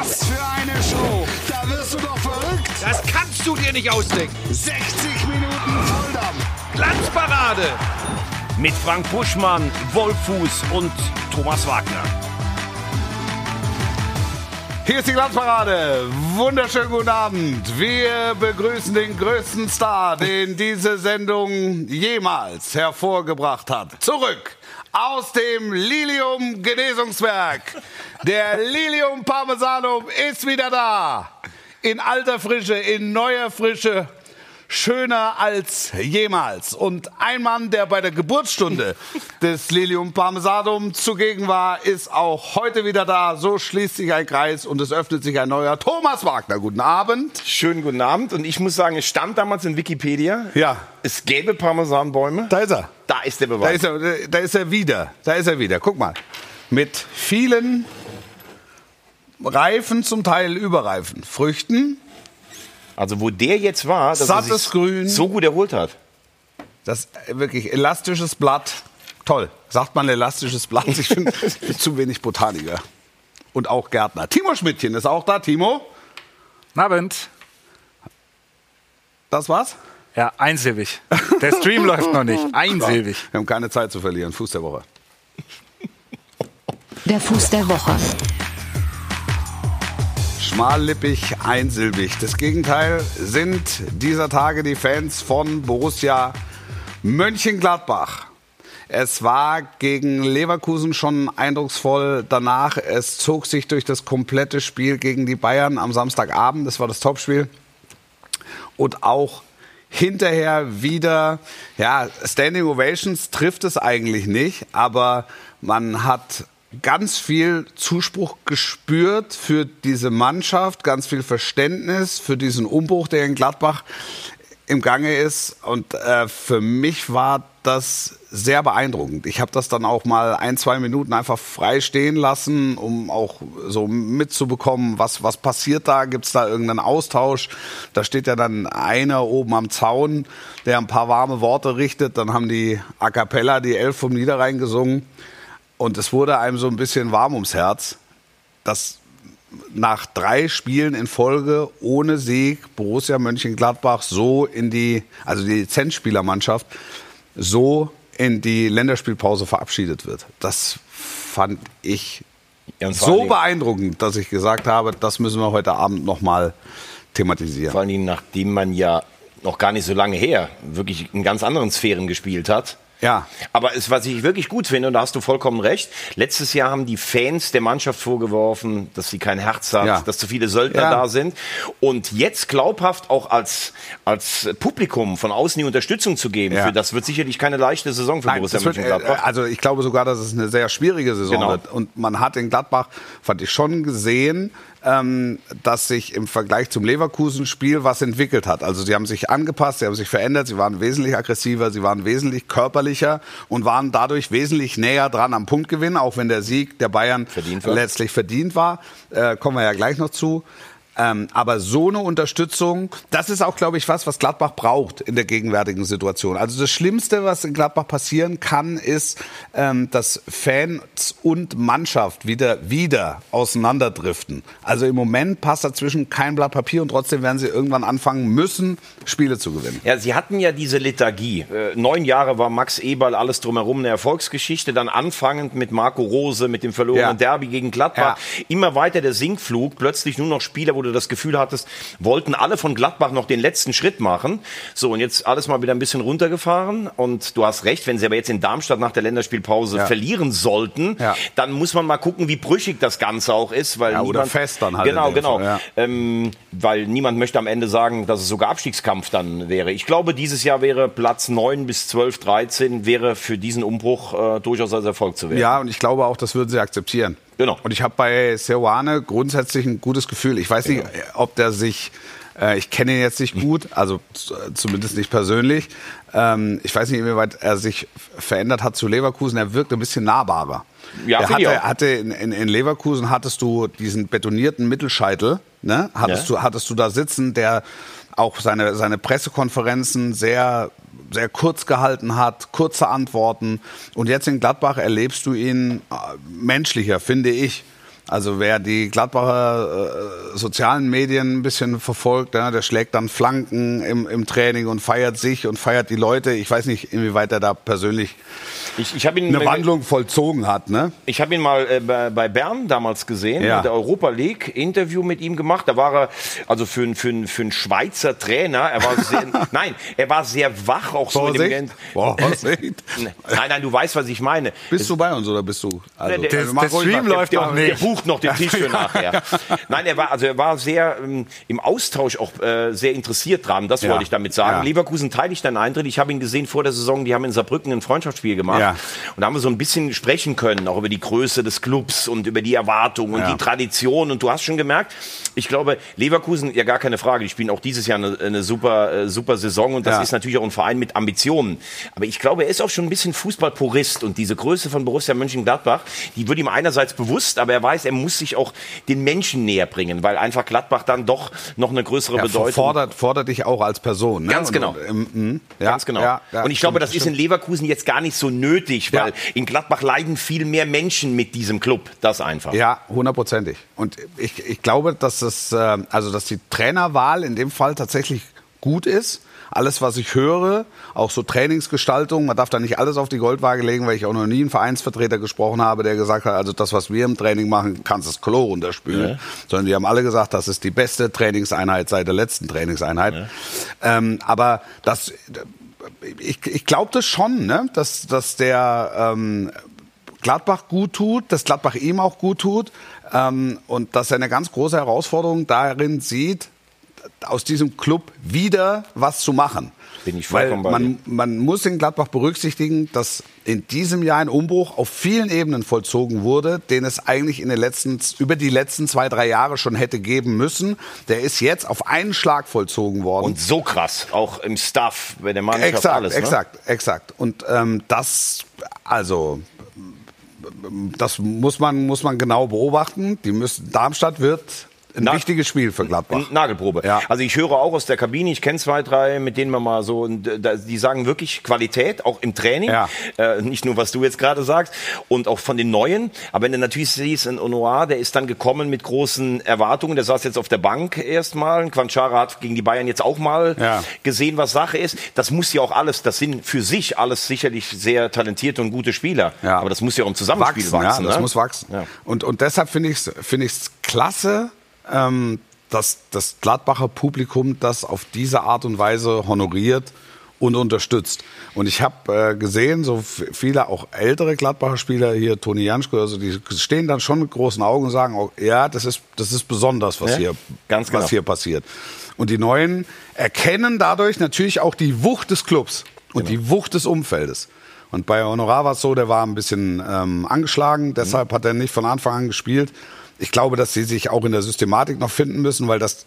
Was für eine Show! Da wirst du doch verrückt! Das kannst du dir nicht ausdenken. 60 Minuten Volldampf! Glanzparade Mit Frank Buschmann, Wolfuß und Thomas Wagner. Hier ist die Glanzparade. Wunderschönen guten Abend. Wir begrüßen den größten Star, den diese Sendung jemals hervorgebracht hat. Zurück aus dem Lilium Genesungswerk. Der Lilium Parmesanum ist wieder da. In alter Frische, in neuer Frische schöner als jemals. Und ein Mann, der bei der Geburtsstunde des Lilium Parmesanum zugegen war, ist auch heute wieder da. So schließt sich ein Kreis und es öffnet sich ein neuer Thomas Wagner. Guten Abend. Schönen guten Abend. Und ich muss sagen, es stand damals in Wikipedia, Ja, es gäbe Parmesanbäume. da ist er. Da ist der Da Beweis. ist er, da ist er wieder. Da ist er wieder. Guck mal. Mit vielen reifen, zum Teil überreifen Früchten. Also wo der jetzt war, dass er Sattes sich Grün. so gut erholt hat. Das äh, wirklich elastisches Blatt. Toll. Sagt man elastisches Blatt? Ich bin zu wenig Botaniker. Und auch Gärtner. Timo Schmidtchen ist auch da. Timo, Guten Abend. das war's? Ja, einsilbig. Der Stream läuft noch nicht. Einsilbig. Wir haben keine Zeit zu verlieren. Fuß der Woche. Der Fuß der Woche. Schmallippig, einsilbig. Das Gegenteil sind dieser Tage die Fans von Borussia Mönchengladbach. Es war gegen Leverkusen schon eindrucksvoll danach. Es zog sich durch das komplette Spiel gegen die Bayern am Samstagabend. Das war das Topspiel. Und auch hinterher wieder, ja, Standing Ovations trifft es eigentlich nicht, aber man hat ganz viel Zuspruch gespürt für diese Mannschaft, ganz viel Verständnis für diesen Umbruch, der in Gladbach im Gange ist. Und äh, für mich war das sehr beeindruckend. Ich habe das dann auch mal ein, zwei Minuten einfach frei stehen lassen, um auch so mitzubekommen, was, was passiert da, gibt es da irgendeinen Austausch. Da steht ja dann einer oben am Zaun, der ein paar warme Worte richtet. Dann haben die A Cappella, die Elf vom Niederrhein gesungen. Und es wurde einem so ein bisschen warm ums Herz, dass nach drei Spielen in Folge ohne Sieg Borussia Mönchengladbach so in die, also die Lizenzspielermannschaft, so in die Länderspielpause verabschiedet wird. Das fand ich Ja, so beeindruckend, dass ich gesagt habe, das müssen wir heute Abend nochmal thematisieren. Vor allen Dingen, nachdem man ja noch gar nicht so lange her wirklich in ganz anderen Sphären gespielt hat. Ja. Aber es, was ich wirklich gut finde, und da hast du vollkommen recht, letztes Jahr haben die Fans der Mannschaft vorgeworfen, dass sie kein Herz hat, Ja. dass zu viele Söldner Ja. da sind. Und jetzt glaubhaft auch als, als Publikum von außen die Unterstützung zu geben, Ja. für das wird sicherlich keine leichte Saison für Nein, Borussia äh, Mönchengladbach. also ich glaube sogar, dass es eine sehr schwierige Saison Genau. wird. Und man hat in Gladbach, fand ich schon gesehen, ähm, dass sich im Vergleich zum Leverkusen-Spiel was entwickelt hat. Also sie haben sich angepasst, sie haben sich verändert, sie waren wesentlich aggressiver, sie waren wesentlich körperlicher und waren dadurch wesentlich näher dran am Punktgewinn, auch wenn der Sieg der Bayern Verdient letztlich verdient war. Äh, kommen wir ja gleich noch zu. Ähm, aber so eine Unterstützung, das ist auch, glaube ich, was, was Gladbach braucht in der gegenwärtigen Situation. Also das Schlimmste, was in Gladbach passieren kann, ist, ähm, dass Fans und Mannschaft wieder, wieder auseinanderdriften. Also im Moment passt dazwischen kein Blatt Papier und trotzdem werden sie irgendwann anfangen müssen, Spiele zu gewinnen. Ja, sie hatten ja diese Lethargie. Äh, neun Jahre war Max Eberl alles drumherum eine Erfolgsgeschichte. Dann anfangend mit Marco Rose, mit dem verlorenen Ja. Derby gegen Gladbach. Immer weiter der Sinkflug. Plötzlich nur noch Spieler, wo du das Gefühl hattest, wollten alle von Gladbach noch den letzten Schritt machen. So, und jetzt alles mal wieder ein bisschen runtergefahren. Und du hast recht, wenn sie aber jetzt in Darmstadt nach der Länderspielpause Ja. verlieren sollten, Ja. dann muss man mal gucken, wie brüchig das Ganze auch ist. Weil Ja, oder niemand, fest dann halt Genau, genau. Fall, ja. Ähm, weil niemand möchte am Ende sagen, dass es sogar Abstiegskampf dann wäre. Ich glaube, dieses Jahr wäre Platz 9 bis 12, 13 wäre für diesen Umbruch äh, durchaus als Erfolg zu werden. Ja, und ich glaube auch, das würden sie akzeptieren. Genau. Und ich habe bei Seoane grundsätzlich ein gutes Gefühl. Ich weiß nicht, ob der sich, äh, ich kenne ihn jetzt nicht gut, also z- zumindest nicht persönlich. Ähm, ich weiß nicht, inwieweit er sich verändert hat zu Leverkusen. Er wirkt ein bisschen nahbarer. Ja, er hatte, hatte in, in, in Leverkusen hattest du diesen betonierten Mittelscheitel, ne? Hattest Ja. du hattest du da sitzen, der auch seine seine Pressekonferenzen sehr sehr kurz gehalten hat, kurze Antworten. Und jetzt in Gladbach erlebst du ihn äh, menschlicher, finde ich. Also wer die Gladbacher äh, sozialen Medien ein bisschen verfolgt, ja, der schlägt dann Flanken im, im Training und feiert sich und feiert die Leute. Ich weiß nicht, inwieweit er da persönlich Ich, ich habe ihn, eine Wandlung vollzogen hat. Ne? Ich habe ihn mal äh, bei, bei Bern damals gesehen, Ja. in der Europa League, Interview mit ihm gemacht. Da war er, also für, einen- für, für einen Schweizer Trainer, er war sehr, nein, er war sehr wach, auch so in dem Vorsicht. Gen- Vorsicht. Nein, nein, du weißt, was ich meine. Bist du bei uns oder bist du? Also, Der- der- der Stream was. läuft der, noch der nicht. bucht noch den Tisch für nachher. Nein, er war also er war sehr ähm, im Austausch auch äh, sehr interessiert dran. Das Ja. wollte ich damit sagen. Ja. Leverkusen teile ich deinen Eintritt. Ich habe ihn gesehen vor der Saison. Die haben in Saarbrücken ein Freundschaftsspiel gemacht Ja. und da haben wir so ein bisschen sprechen können auch über die Größe des Clubs und über die Erwartungen und Ja. die Tradition. Und du hast schon gemerkt, ich glaube Leverkusen ja gar keine Frage. Die spielen auch dieses Jahr eine, eine super äh, super Saison und das Ja. ist natürlich auch ein Verein mit Ambitionen. Aber ich glaube, er ist auch schon ein bisschen Fußballpurist und diese Größe von Borussia Mönchengladbach, die wird ihm einerseits bewusst, aber er weiß, er muss sich auch den Menschen näher bringen, weil einfach Gladbach dann doch noch eine größere Ja, Bedeutung fordert, fordert dich auch als Person. Ne? Ganz Und- genau. Und, ähm, mh, ja, Ganz genau. Ja, und ich glaube, stimmt, das ist in stimmt. Leverkusen jetzt gar nicht so nötig, weil Ja. in Gladbach leiden viel mehr Menschen mit diesem Club. Das einfach. Ja, hundertprozentig. Und ich, ich glaube, dass es, äh, also dass die Trainerwahl in dem Fall tatsächlich gut ist. Alles, was ich höre, auch so Trainingsgestaltung, man darf da nicht alles auf die Goldwaage legen, weil ich auch noch nie einen Vereinsvertreter gesprochen habe, der gesagt hat, also das, was wir im Training machen, kannst das Klo runterspülen. Sondern die haben alle gesagt, das ist die beste Trainingseinheit seit der letzten Trainingseinheit. Ähm, aber das, ich, ich glaube das schon, ne? dass, dass der ähm, Gladbach gut tut, dass Gladbach ihm auch gut tut ähm, und dass er eine ganz große Herausforderung darin sieht, aus diesem Club wieder was zu machen. Bin ich Weil vollkommen bei man, man muss in Gladbach berücksichtigen, dass in diesem Jahr ein Umbruch auf vielen Ebenen vollzogen wurde, den es eigentlich in den letzten, über die letzten zwei, drei Jahre schon hätte geben müssen. Der ist jetzt auf einen Schlag vollzogen worden. Und so krass, auch im Staff, bei der Mannschaft, Exakt, alles. Ne? exakt, exakt. Und ähm, das, also, das muss man, muss man genau beobachten. Die müssen, Darmstadt wird ein Na- wichtiges Spiel für Gladbach. Nagelprobe. Ja. Also ich höre auch aus der Kabine, ich kenne zwei, drei, mit denen man mal so, äh, die sagen wirklich Qualität, auch im Training. Ja. Äh, nicht nur, was du jetzt gerade sagst. Und auch von den Neuen. Aber wenn du natürlich siehst, ein Honoir, der ist dann gekommen mit großen Erwartungen. Der saß jetzt auf der Bank erstmal. Quanchara hat gegen die Bayern jetzt auch mal Ja. gesehen, was Sache ist. Das muss ja auch alles, das sind für sich alles sicherlich sehr talentierte und gute Spieler. Ja. Aber das muss ja auch im Zusammenspiel wachsen. ja, das ne? muss wachsen. Und, und deshalb finde ich es finde ich's klasse, ähm, dass das Gladbacher Publikum das auf diese Art und Weise honoriert und unterstützt. Und ich habe äh, gesehen, so viele auch ältere Gladbacher Spieler hier, Toni Janschko, also die stehen dann schon mit großen Augen und sagen, auch, ja, das ist, das ist besonders, was, Ja, hier, ganz genau. was hier passiert. Und die Neuen erkennen dadurch natürlich auch die Wucht des Clubs und Genau. die Wucht des Umfeldes. Und bei Honorar war es so, der war ein bisschen ähm, angeschlagen, deshalb hat er nicht von Anfang an gespielt. Ich glaube, dass sie sich auch in der Systematik noch finden müssen, weil das,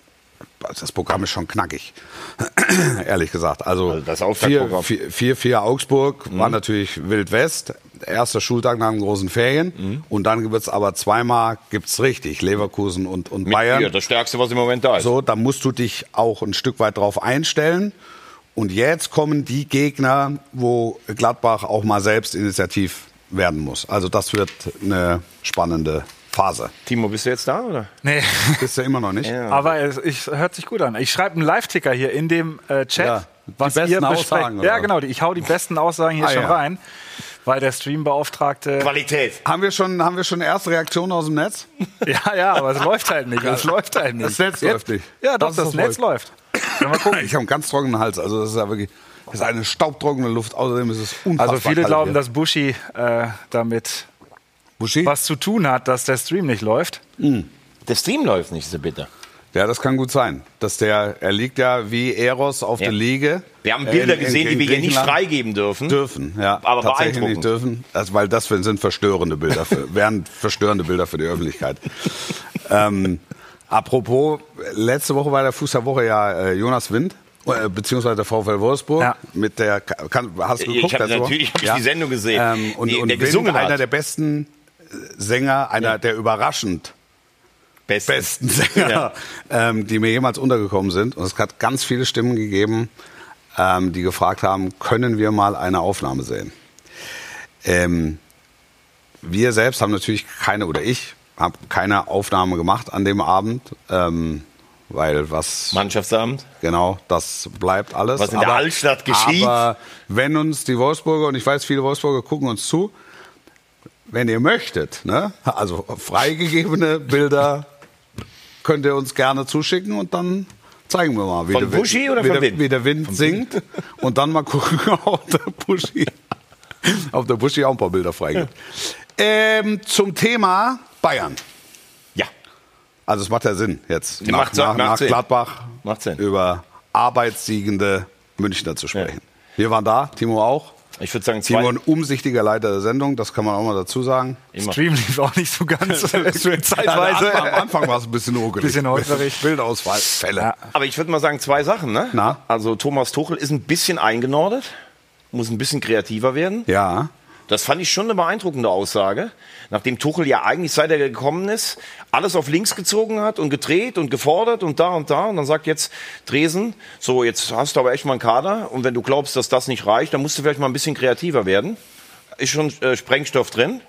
das Programm ist schon knackig, ehrlich gesagt. Also, Also das 4 Auftaktprogramm. 4 4 Augsburg war natürlich Wild West, erster Schultag nach den großen Ferien. Und dann wird's aber zweimal, gibt's richtig, Leverkusen und, und Bayern. Ja, das Stärkste, was im Moment da ist. So, da musst du dich auch ein Stück weit drauf einstellen. Und jetzt kommen die Gegner, wo Gladbach auch mal selbst initiativ werden muss. Also das wird eine spannende Phase. Timo, bist du jetzt da, oder? Nee. Bist du immer noch nicht? Aber es ich, hört sich gut an. Ich schreibe einen Live-Ticker hier in dem äh, Chat. Ja, die was besten ihr. Aussagen, oder Ja, genau. die- Ich hau die besten Aussagen hier Ah, schon ja. rein, weil der Streambeauftragte. Qualität. Haben wir schon, haben wir schon erste Reaktionen aus dem Netz? Ja, ja, aber es läuft halt nicht. Es läuft halt nicht. Das Netz Jetzt- läuft nicht. Ja, doch, Das das, das Netz läuft. Wir gucken. Ich habe einen ganz trockenen Hals. Also das ist ja wirklich, das ist eine staubtrockene Luft. Außerdem ist es unfassbar Also viele glauben, hier. dass Buschi äh, damit Buschi? was zu tun hat, dass der Stream nicht läuft. Der Stream läuft nicht so bitte. Ja, das kann gut sein. Dass der, er liegt ja wie Eros auf Ja. der Liege. Wir haben Äh, Bilder in- in- gesehen, die in wir hier nicht freigeben dürfen. Dürfen, ja. Aber tatsächlich beeindruckend. nicht dürfen. Also, weil das sind verstörende Bilder, für, wären verstörende Bilder für die Öffentlichkeit. ähm, apropos, letzte Woche war der Fuß der Woche ja äh, Jonas Wind. äh, Beziehungsweise der VfL Wolfsburg Ja. mit der kann, hast du Ich geguckt? hab letzte Woche? natürlich- hab ich die Sendung gesehen, Ähm, und die- und der Wind, einer der besten äh, Sänger, einer der überraschend Besten. besten Sänger, Ja. ähm, die mir jemals untergekommen sind. Und es hat ganz viele Stimmen gegeben, ähm, die gefragt haben, können wir mal eine Aufnahme sehen? Ähm, wir selbst haben natürlich keine, oder ich habe keine Aufnahme gemacht an dem Abend, ähm, weil was Mannschaftsabend. Genau, das bleibt alles. Was in der Altstadt geschieht. Aber wenn uns die Wolfsburger, und ich weiß, viele Wolfsburger gucken uns zu, wenn ihr möchtet, ne, also freigegebene Bilder könnt ihr uns gerne zuschicken und dann zeigen wir mal, wie, Von der, Wind, wie, von der, Wind? wie der Wind singt und dann mal gucken, ob der Buschi, ob der Buschi auch ein paar Bilder freigibt. Ähm, zum Thema Bayern. Ja. Also es macht ja Sinn jetzt Die nach, macht- nach, nach. Gladbach Macht Sinn. über arbeitssiegende Münchner zu sprechen. Wir waren da, Timo auch. Ich würde sagen, Timo zwei. ein umsichtiger Leiter der Sendung, das kann man auch mal dazu sagen. Immer. Stream lief auch nicht so ganz zeitweise. Am Anfang war es ein bisschen ruckelig. Bisschen holperig. Bildausfallfälle. Ja. Aber ich würde mal sagen, zwei Sachen. Ne? Na? Also Thomas Tuchel ist ein bisschen eingenordet, muss ein bisschen kreativer werden. Ja. Das fand ich schon eine beeindruckende Aussage. Nachdem Tuchel ja eigentlich, seit er gekommen ist, alles auf links gezogen hat und gedreht und gefordert und da und da. Und dann sagt jetzt Dresen, so, jetzt hast du aber echt mal einen Kader. Und wenn du glaubst, dass das nicht reicht, dann musst du vielleicht mal ein bisschen kreativer werden. Ist schon äh, Sprengstoff drin.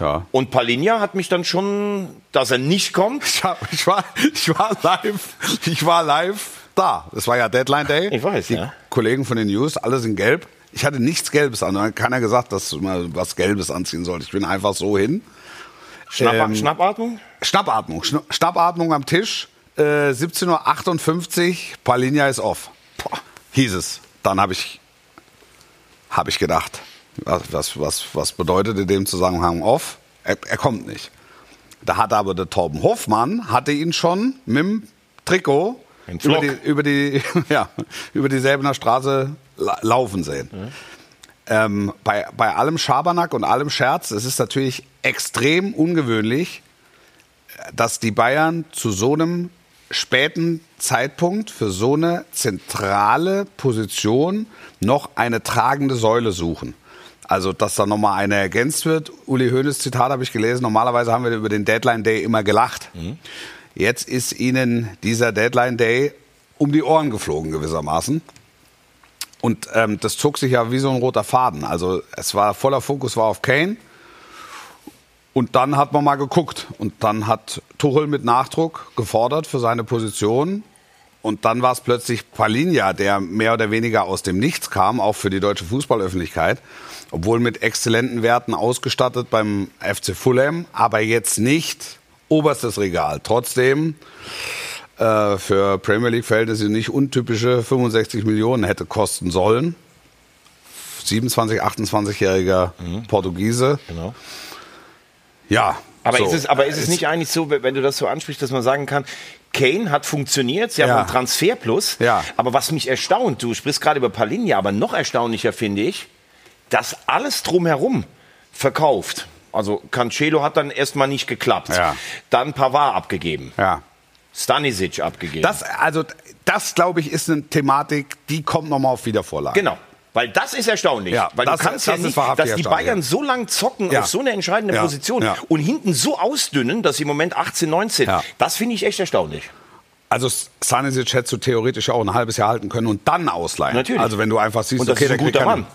ja. Und Palinja hat mich dann schon, dass er nicht kommt. Ich, hab, ich, war, ich war live, ich war live da. Es war ja Deadline Day. Ich weiß, Die ja. Kollegen von den News, alle sind gelb. Ich hatte nichts Gelbes an. Da hat keiner gesagt, dass mal was Gelbes anziehen sollst. Ich bin einfach so hin. Schnapp, Ähm, Schnappatmung? Schnappatmung. Schna Schnappatmung am Tisch. Äh, 17.58 Uhr, Palinja ist off. Boah, hieß es. Dann habe ich, hab ich gedacht, was, was, was, was bedeutet in dem Zusammenhang off? Er, er kommt nicht. Da hat aber der Torben Hoffmann, hatte ihn schon mit dem Trikot über die, über, die, ja, über die Säbener Straße la laufen sehen. Ähm, bei, bei allem Schabernack und allem Scherz, es ist natürlich extrem ungewöhnlich, dass die Bayern zu so einem späten Zeitpunkt für so eine zentrale Position noch eine tragende Säule suchen. Also, dass da nochmal eine ergänzt wird. Uli Hoeneß Zitat habe ich gelesen. Normalerweise haben wir über den Deadline Day immer gelacht. Jetzt ist ihnen dieser Deadline Day um die Ohren geflogen gewissermaßen. Und ähm, das zog sich ja wie so ein roter Faden. Also es war voller Fokus war auf Kane. Und dann hat man mal geguckt. Und dann hat Tuchel mit Nachdruck gefordert für seine Position. Und dann war es plötzlich Palinja, der mehr oder weniger aus dem Nichts kam, auch für die deutsche Fußballöffentlichkeit. Obwohl mit exzellenten Werten ausgestattet beim FC Fulham, aber jetzt nicht oberstes Regal. Trotzdem äh, für Premier League-Verhältnisse nicht untypische 65 Millionen hätte kosten sollen. 27, 28-jähriger Portugiese. Genau. Ja. Aber, so. ist es, aber ist es nicht eigentlich so, wenn du das so ansprichst, dass man sagen kann, Kane hat funktioniert, sie Ja. haben einen Transfer plus. Ja. Aber was mich erstaunt, du sprichst gerade über Palinja, aber noch erstaunlicher finde ich, dass alles drumherum verkauft. Also Cancelo hat dann erstmal nicht geklappt. Ja. Dann Pavard abgegeben. Ja. Stanisic abgegeben. Das, also, das glaube ich, ist eine Thematik, die kommt nochmal auf Wiedervorlage. Genau. Weil das ist erstaunlich. Ja, Weil das- du kannst das ja nicht, dass die Bayern so lang zocken Ja. auf so eine entscheidende Ja, Position ja. und hinten so ausdünnen, dass sie im Moment 18, 19. Ja. Das finde ich echt erstaunlich. Also Sanisic hättest du theoretisch auch ein halbes Jahr halten können und dann ausleihen. Natürlich. Also wenn du einfach siehst, Und das okay, ist ein guter Mann.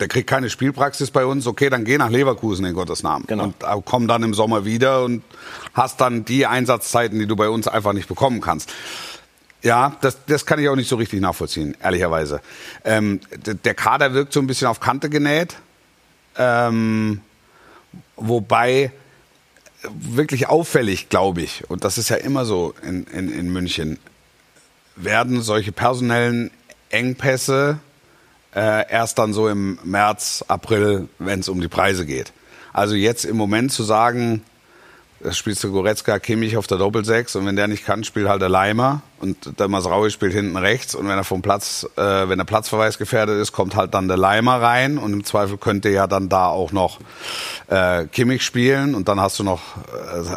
Der kriegt keine Spielpraxis bei uns, okay, dann geh nach Leverkusen in Gottes Namen. Genau. Und äh, komm dann im Sommer wieder und hast dann die Einsatzzeiten, die du bei uns einfach nicht bekommen kannst. Ja, das, das kann ich auch nicht so richtig nachvollziehen, ehrlicherweise. Ähm, der Kader wirkt so ein bisschen auf Kante genäht. Ähm, wobei wirklich auffällig, glaube ich, und das ist ja immer so in, in, in München, werden solche personellen Engpässe äh, erst dann so im März, April, wenn es um die Preise geht. Also jetzt im Moment zu sagen, das spielst du Goretzka, Kimmich auf der Doppelsechs und wenn der nicht kann, spielt halt der Leimer und der Masraui spielt hinten rechts und wenn er vom Platz, äh, wenn der Platzverweis gefährdet ist, kommt halt dann der Leimer rein und im Zweifel könnte ja dann da auch noch äh, Kimmich spielen und dann hast du noch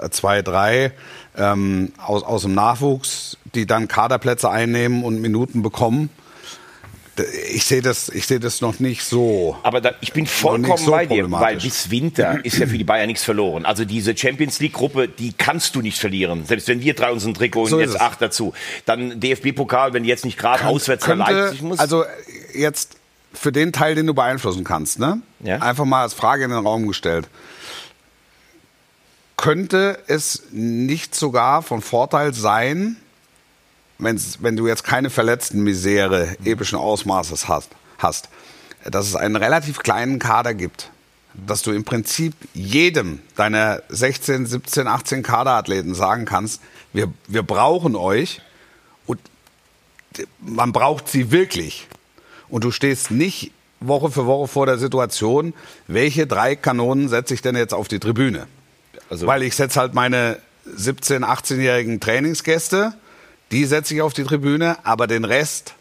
äh, zwei, drei ähm, aus, aus dem Nachwuchs, die dann Kaderplätze einnehmen und Minuten bekommen. Ich sehe das, ich sehe das noch nicht so. Aber da, ich bin vollkommen so bei dir, weil bis Winter ist ja für die Bayern nichts verloren. Also diese Champions League Gruppe, die kannst du nicht verlieren. Selbst wenn wir drei uns ein Trikot So und jetzt acht dazu. Dann DFB-Pokal, wenn die jetzt nicht gerade auswärts nach könnte, Leipzig muss. Also jetzt für den Teil, den du beeinflussen kannst, ne? Ja. Einfach mal als Frage in den Raum gestellt. könnte es nicht sogar von Vorteil sein, wenn's, wenn du jetzt keine verletzten Misere epischen Ausmaßes hast, hast, dass es einen relativ kleinen Kader gibt, dass du im Prinzip jedem deiner 16, 17, 18 Kaderathleten sagen kannst, wir, wir brauchen euch und man braucht sie wirklich. Und du stehst nicht Woche für Woche vor der Situation, welche drei Kanonen setze ich denn jetzt auf die Tribüne? Also- Weil ich setze halt meine 17, 18-jährigen Trainingsgäste, die setze ich auf die Tribüne, aber den Rest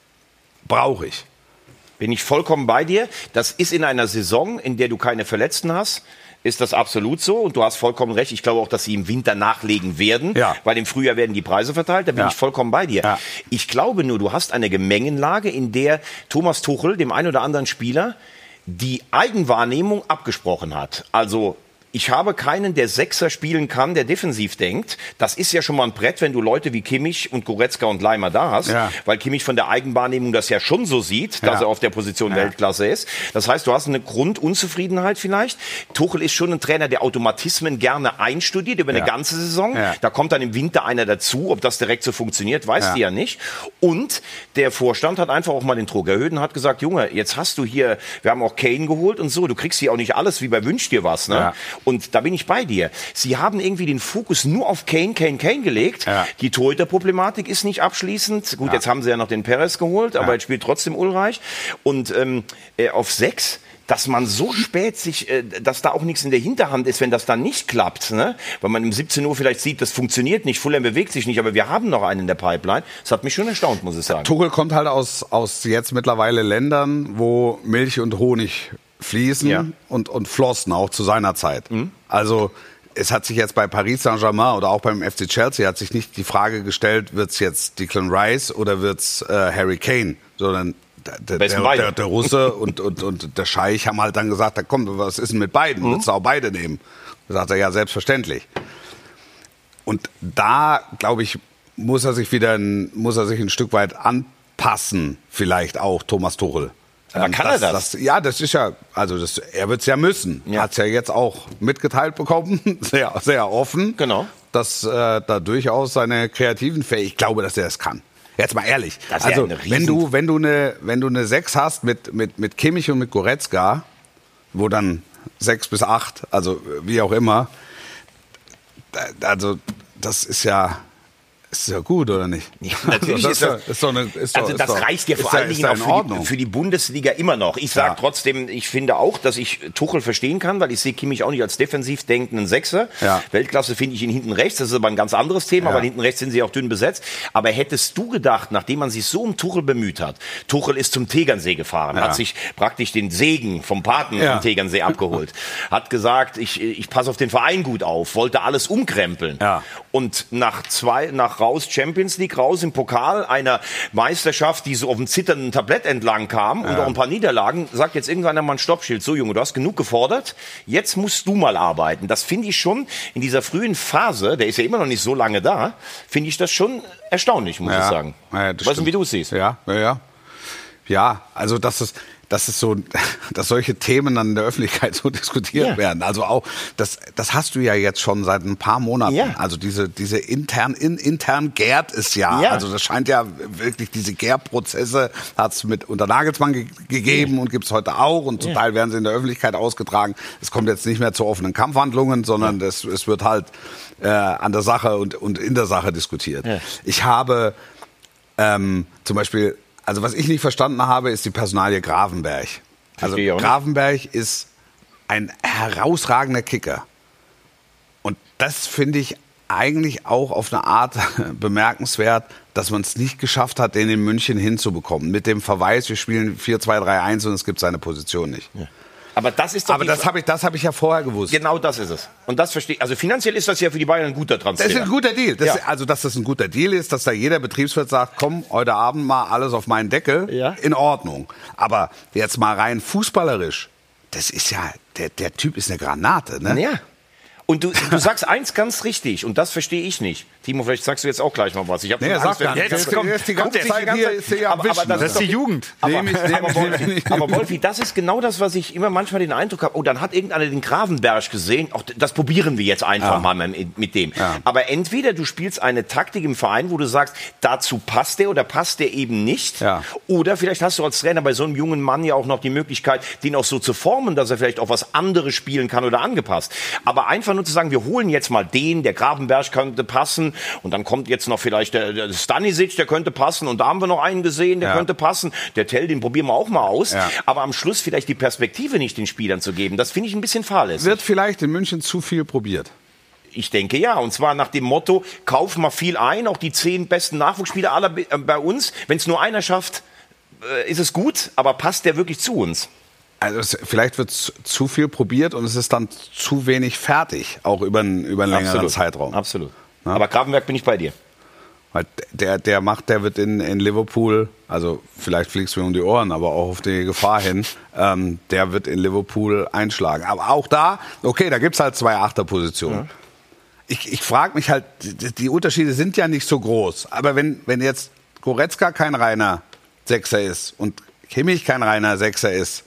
brauche ich. Bin ich vollkommen bei dir. Das ist in einer Saison, in der du keine Verletzten hast, ist das absolut so. Und du hast vollkommen recht. Ich glaube auch, dass sie im Winter nachlegen werden, Ja. weil im Frühjahr werden die Preise verteilt. Da bin Ja. ich vollkommen bei dir. Ja. Ich glaube nur, du hast eine Gemengenlage, in der Thomas Tuchel dem einen oder anderen Spieler die Eigenwahrnehmung abgesprochen hat. Also ich habe keinen, der Sechser spielen kann, der defensiv denkt. Das ist ja schon mal ein Brett, wenn du Leute wie Kimmich und Goretzka und Leimer da hast, Ja. weil Kimmich von der Eigenwahrnehmung das ja schon so sieht, dass Ja. er auf der Position Weltklasse ist. Das heißt, du hast eine Grundunzufriedenheit vielleicht. Tuchel ist schon ein Trainer, der Automatismen gerne einstudiert über eine Ja. ganze Saison. Ja. Da kommt dann im Winter einer dazu. Ob das direkt so funktioniert, weißt Ja. du ja nicht. Und der Vorstand hat einfach auch mal den Druck erhöht und hat gesagt, Junge, jetzt hast du hier, wir haben auch Kane geholt und so, du kriegst hier auch nicht alles wie bei Wünsch dir was. Ne? Ja. Und da bin ich bei dir. Sie haben irgendwie den Fokus nur auf Kane, Kane, Kane gelegt. Ja. Die Torhüter-Problematik ist nicht abschließend. Gut, jetzt haben sie ja noch den Perez geholt, aber jetzt spielt trotzdem Ulreich. Und ähm, äh, auf sechs dass man so spät sich, äh, dass da auch nichts in der Hinterhand ist, wenn das dann nicht klappt, ne? weil man um 17 Uhr vielleicht sieht, das funktioniert nicht, Fulham bewegt sich nicht, aber wir haben noch einen in der Pipeline. Das hat mich schon erstaunt, muss ich sagen. Tuchel kommt halt aus, aus jetzt mittlerweile Ländern, wo Milch und Honig fließen Ja. Mhm. und, und flossen, auch zu seiner Zeit. Also es hat sich jetzt bei Paris Saint-Germain oder auch beim FC Chelsea hat sich nicht die Frage gestellt, wird's jetzt Declan Rice oder wird's äh, Harry Kane, sondern der, der, der, der Russe und, und, und der Scheich haben halt dann gesagt, da komm, was ist denn mit beiden? Mhm. Willst du auch beide nehmen? Da sagt er, ja, selbstverständlich. Und da, glaube ich, muss er sich wieder ein, muss er sich ein Stück weit anpassen, vielleicht auch Thomas Tuchel. Aber Ähm, kann er das? Ja, das ist ja, also das, er wird es ja müssen. Ja. Hat es ja jetzt auch mitgeteilt bekommen, sehr, sehr offen. Genau. Dass äh, da durchaus seine kreativen Fähigkeiten, ich glaube, dass er es kann. Jetzt mal ehrlich. Das ja also, riesen- wenn du, wenn du eine, wenn du eine Sechs hast mit, mit, mit Kimmich und mit Goretzka, wo dann sechs bis acht, also wie auch immer, also das ist ja, ist ja gut, oder nicht? Ja, natürlich also, ist das, das, ist doch eine, ist doch, also ist das doch, reicht ja vor allen Dingen auch für die, für die Bundesliga immer noch. Ich sage Ja. trotzdem, ich finde auch, dass ich Tuchel verstehen kann, weil ich sehe Kimmich auch nicht als defensiv denkenden Sechser. Ja. Weltklasse finde ich ihn hinten rechts, das ist aber ein ganz anderes Thema, Ja. weil hinten rechts sind sie auch dünn besetzt. Aber hättest du gedacht, nachdem man sich so um Tuchel bemüht hat, Tuchel ist zum Tegernsee gefahren, hat sich praktisch den Segen vom Paten vom Tegernsee abgeholt, hat gesagt, ich, ich passe auf den Verein gut auf, wollte alles umkrempeln. Und nach zwei, nach raus Champions League, raus im Pokal, einer Meisterschaft, die so auf dem zitternden Tablett entlang kam und auch ein paar Niederlagen, sagt jetzt irgendwann einmal ein Stoppschild. So Junge, du hast genug gefordert, jetzt musst du mal arbeiten. Das finde ich schon in dieser frühen Phase, der ist ja immer noch nicht so lange da, finde ich das schon erstaunlich, muss ich sagen. Ja, das weißt du, wie du es siehst? Ja, ja, ja. Ja, also dass es, dass es so, dass solche Themen dann in der Öffentlichkeit so diskutiert Ja. werden. Also auch, das, das hast du ja jetzt schon seit ein paar Monaten. Ja. Also diese, diese intern, in, intern gärt es ja. Ja. Also das scheint ja wirklich diese Gärprozesse hat es mit unter Nagelsmann ge gegeben und gibt es heute auch und zum Teil werden sie in der Öffentlichkeit ausgetragen. Es kommt jetzt nicht mehr zu offenen Kampfhandlungen, sondern es, es wird halt äh, an der Sache und, und in der Sache diskutiert. Ja. Ich habe ähm, zum Beispiel, also was ich nicht verstanden habe, ist die Personalie Gravenberg. Also. Gravenberg ist ein herausragender Kicker. Und das finde ich eigentlich auch auf eine Art bemerkenswert, dass man es nicht geschafft hat, den in München hinzubekommen. Mit dem Verweis, wir spielen 4-2-3-1 und es gibt seine Position nicht. Aber das ist doch Aber das habe ich, das hab ich ja vorher gewusst. Genau das ist es. Und das verstehe ich. Also finanziell ist das ja für die Bayern ein guter Transfer. Das ist ein guter Deal. Das Ja. Also, dass das ein guter Deal ist, dass da jeder Betriebswirt sagt, komm, heute Abend mal alles auf meinen Deckel, Ja. in Ordnung. Aber jetzt mal rein fußballerisch, das ist ja, der, der Typ ist eine Granate, ne? Ja. Und du, du sagst eins ganz richtig, und das verstehe ich nicht. Timo, vielleicht sagst du jetzt auch gleich mal was. Ich habe Nee, gar wenn- nicht. Jetzt kommt- ist die ganze kommt Zeit ganze hier, ist am aber, aber das Das ist die Jugend. aber, aber, ich- Wolfi, aber Wolfi, das ist genau das, was ich immer manchmal den Eindruck habe, oh, dann hat irgendeiner den Gravenberg gesehen, auch das probieren wir jetzt einfach mal mit, dem. Aber entweder du spielst eine Taktik im Verein, wo du sagst, dazu passt der oder passt der eben nicht. Ja. Oder vielleicht hast du als Trainer bei so einem jungen Mann ja auch noch die Möglichkeit, den auch so zu formen, dass er vielleicht auch was anderes spielen kann oder angepasst. Aber einfach nur zu sagen, wir holen jetzt mal den, der Gravenberg könnte passen und dann kommt jetzt noch vielleicht der, der Stanisic, der könnte passen und da haben wir noch einen gesehen, der Ja. könnte passen. Der Tell, den probieren wir auch mal aus. Ja. Aber am Schluss vielleicht die Perspektive nicht den Spielern zu geben, das finde ich ein bisschen fahrlässig. Wird vielleicht in München zu viel probiert. Ich denke ja. Und zwar nach dem Motto, kauf mal viel ein, auch die zehn besten Nachwuchsspieler aller äh, bei uns. Wenn es nur einer schafft, äh, ist es gut, aber passt der wirklich zu uns? Also es, vielleicht wird zu- zu viel probiert und es ist dann zu wenig fertig, auch über einen, über einen längeren Zeitraum. Absolut. Aber Gravenberg bin ich bei dir. Weil der, der macht, der wird in, in Liverpool, also vielleicht fliegst du mir um die Ohren, aber auch auf die Gefahr hin, ähm, der wird in Liverpool einschlagen. Aber auch da, okay, da gibt's halt zwei Achterpositionen. Ich, ich frage mich halt, die, die Unterschiede sind ja nicht so groß. Aber wenn, wenn jetzt Goretzka kein reiner Sechser ist und Kimmich kein reiner Sechser ist,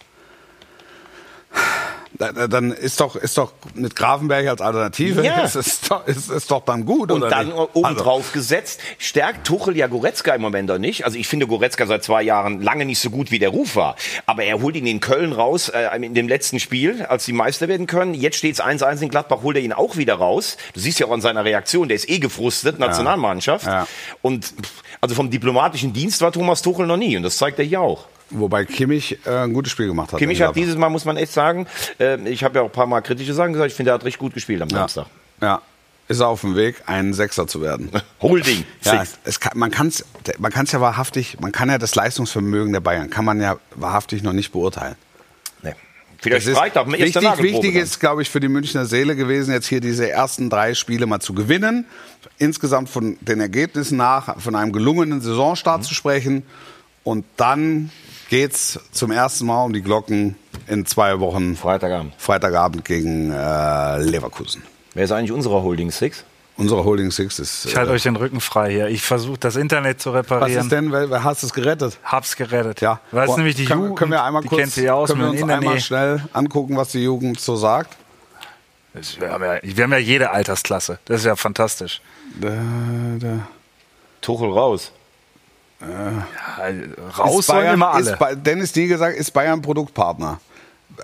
dann ist doch, ist doch mit Grafenberg als Alternative, Ja. ist, ist, doch, ist, ist doch dann gut, Und dann nicht? obendrauf gesetzt, stärkt Tuchel ja Goretzka im Moment doch nicht. Also ich finde Goretzka seit zwei Jahren lange nicht so gut, wie der Ruf war. Aber er holt ihn in Köln raus, äh, in dem letzten Spiel, als sie Meister werden können. Jetzt steht es 1-1 in Gladbach, holt er ihn auch wieder raus. Du siehst ja auch an seiner Reaktion, der ist eh gefrustet, Nationalmannschaft. Ja. Und pff, also vom diplomatischen Dienst war Thomas Tuchel noch nie. Und das zeigt er hier auch. Wobei Kimmich äh, ein gutes Spiel gemacht hat. Kimmich hat dieses Mal, muss man echt sagen, äh, ich habe ja auch ein paar Mal kritische Sachen gesagt, ich finde, er hat richtig gut gespielt am ja. Samstag. ja, ist er auf dem Weg, ein Sechser zu werden. Holding. Ja, es kann, man kann es man kann's ja wahrhaftig, man kann ja das Leistungsvermögen der Bayern, kann man ja wahrhaftig noch nicht beurteilen. Nee. Vielleicht Es ist wichtig, wichtig ist, glaube ich, für die Münchner Seele gewesen, jetzt hier diese ersten drei Spiele mal zu gewinnen. Insgesamt von den Ergebnissen nach, von einem gelungenen Saisonstart zu sprechen. Und dann geht's zum ersten Mal um die Glocken in zwei Wochen. Freitagabend. Freitagabend gegen äh, Leverkusen. Wer ist eigentlich unsere Holding Six? Unsere Holding Six ist. Ich halte äh, euch den Rücken frei hier. Ich versuche das Internet zu was reparieren. ist denn? Wer, hast es gerettet? Hab's gerettet. Ja. Weil es Boah, nämlich die können, Jugend, können wir einmal kurz, kennt aus können wir uns einmal Internet. schnell angucken, was die Jugend so sagt? Wir haben, ja, wir haben ja jede Altersklasse. Das ist ja fantastisch. Da, da. Tuchel raus. Raus Ist sollen Bayern, immer alle. Ist, Dennis Die gesagt, ist Bayern Produktpartner?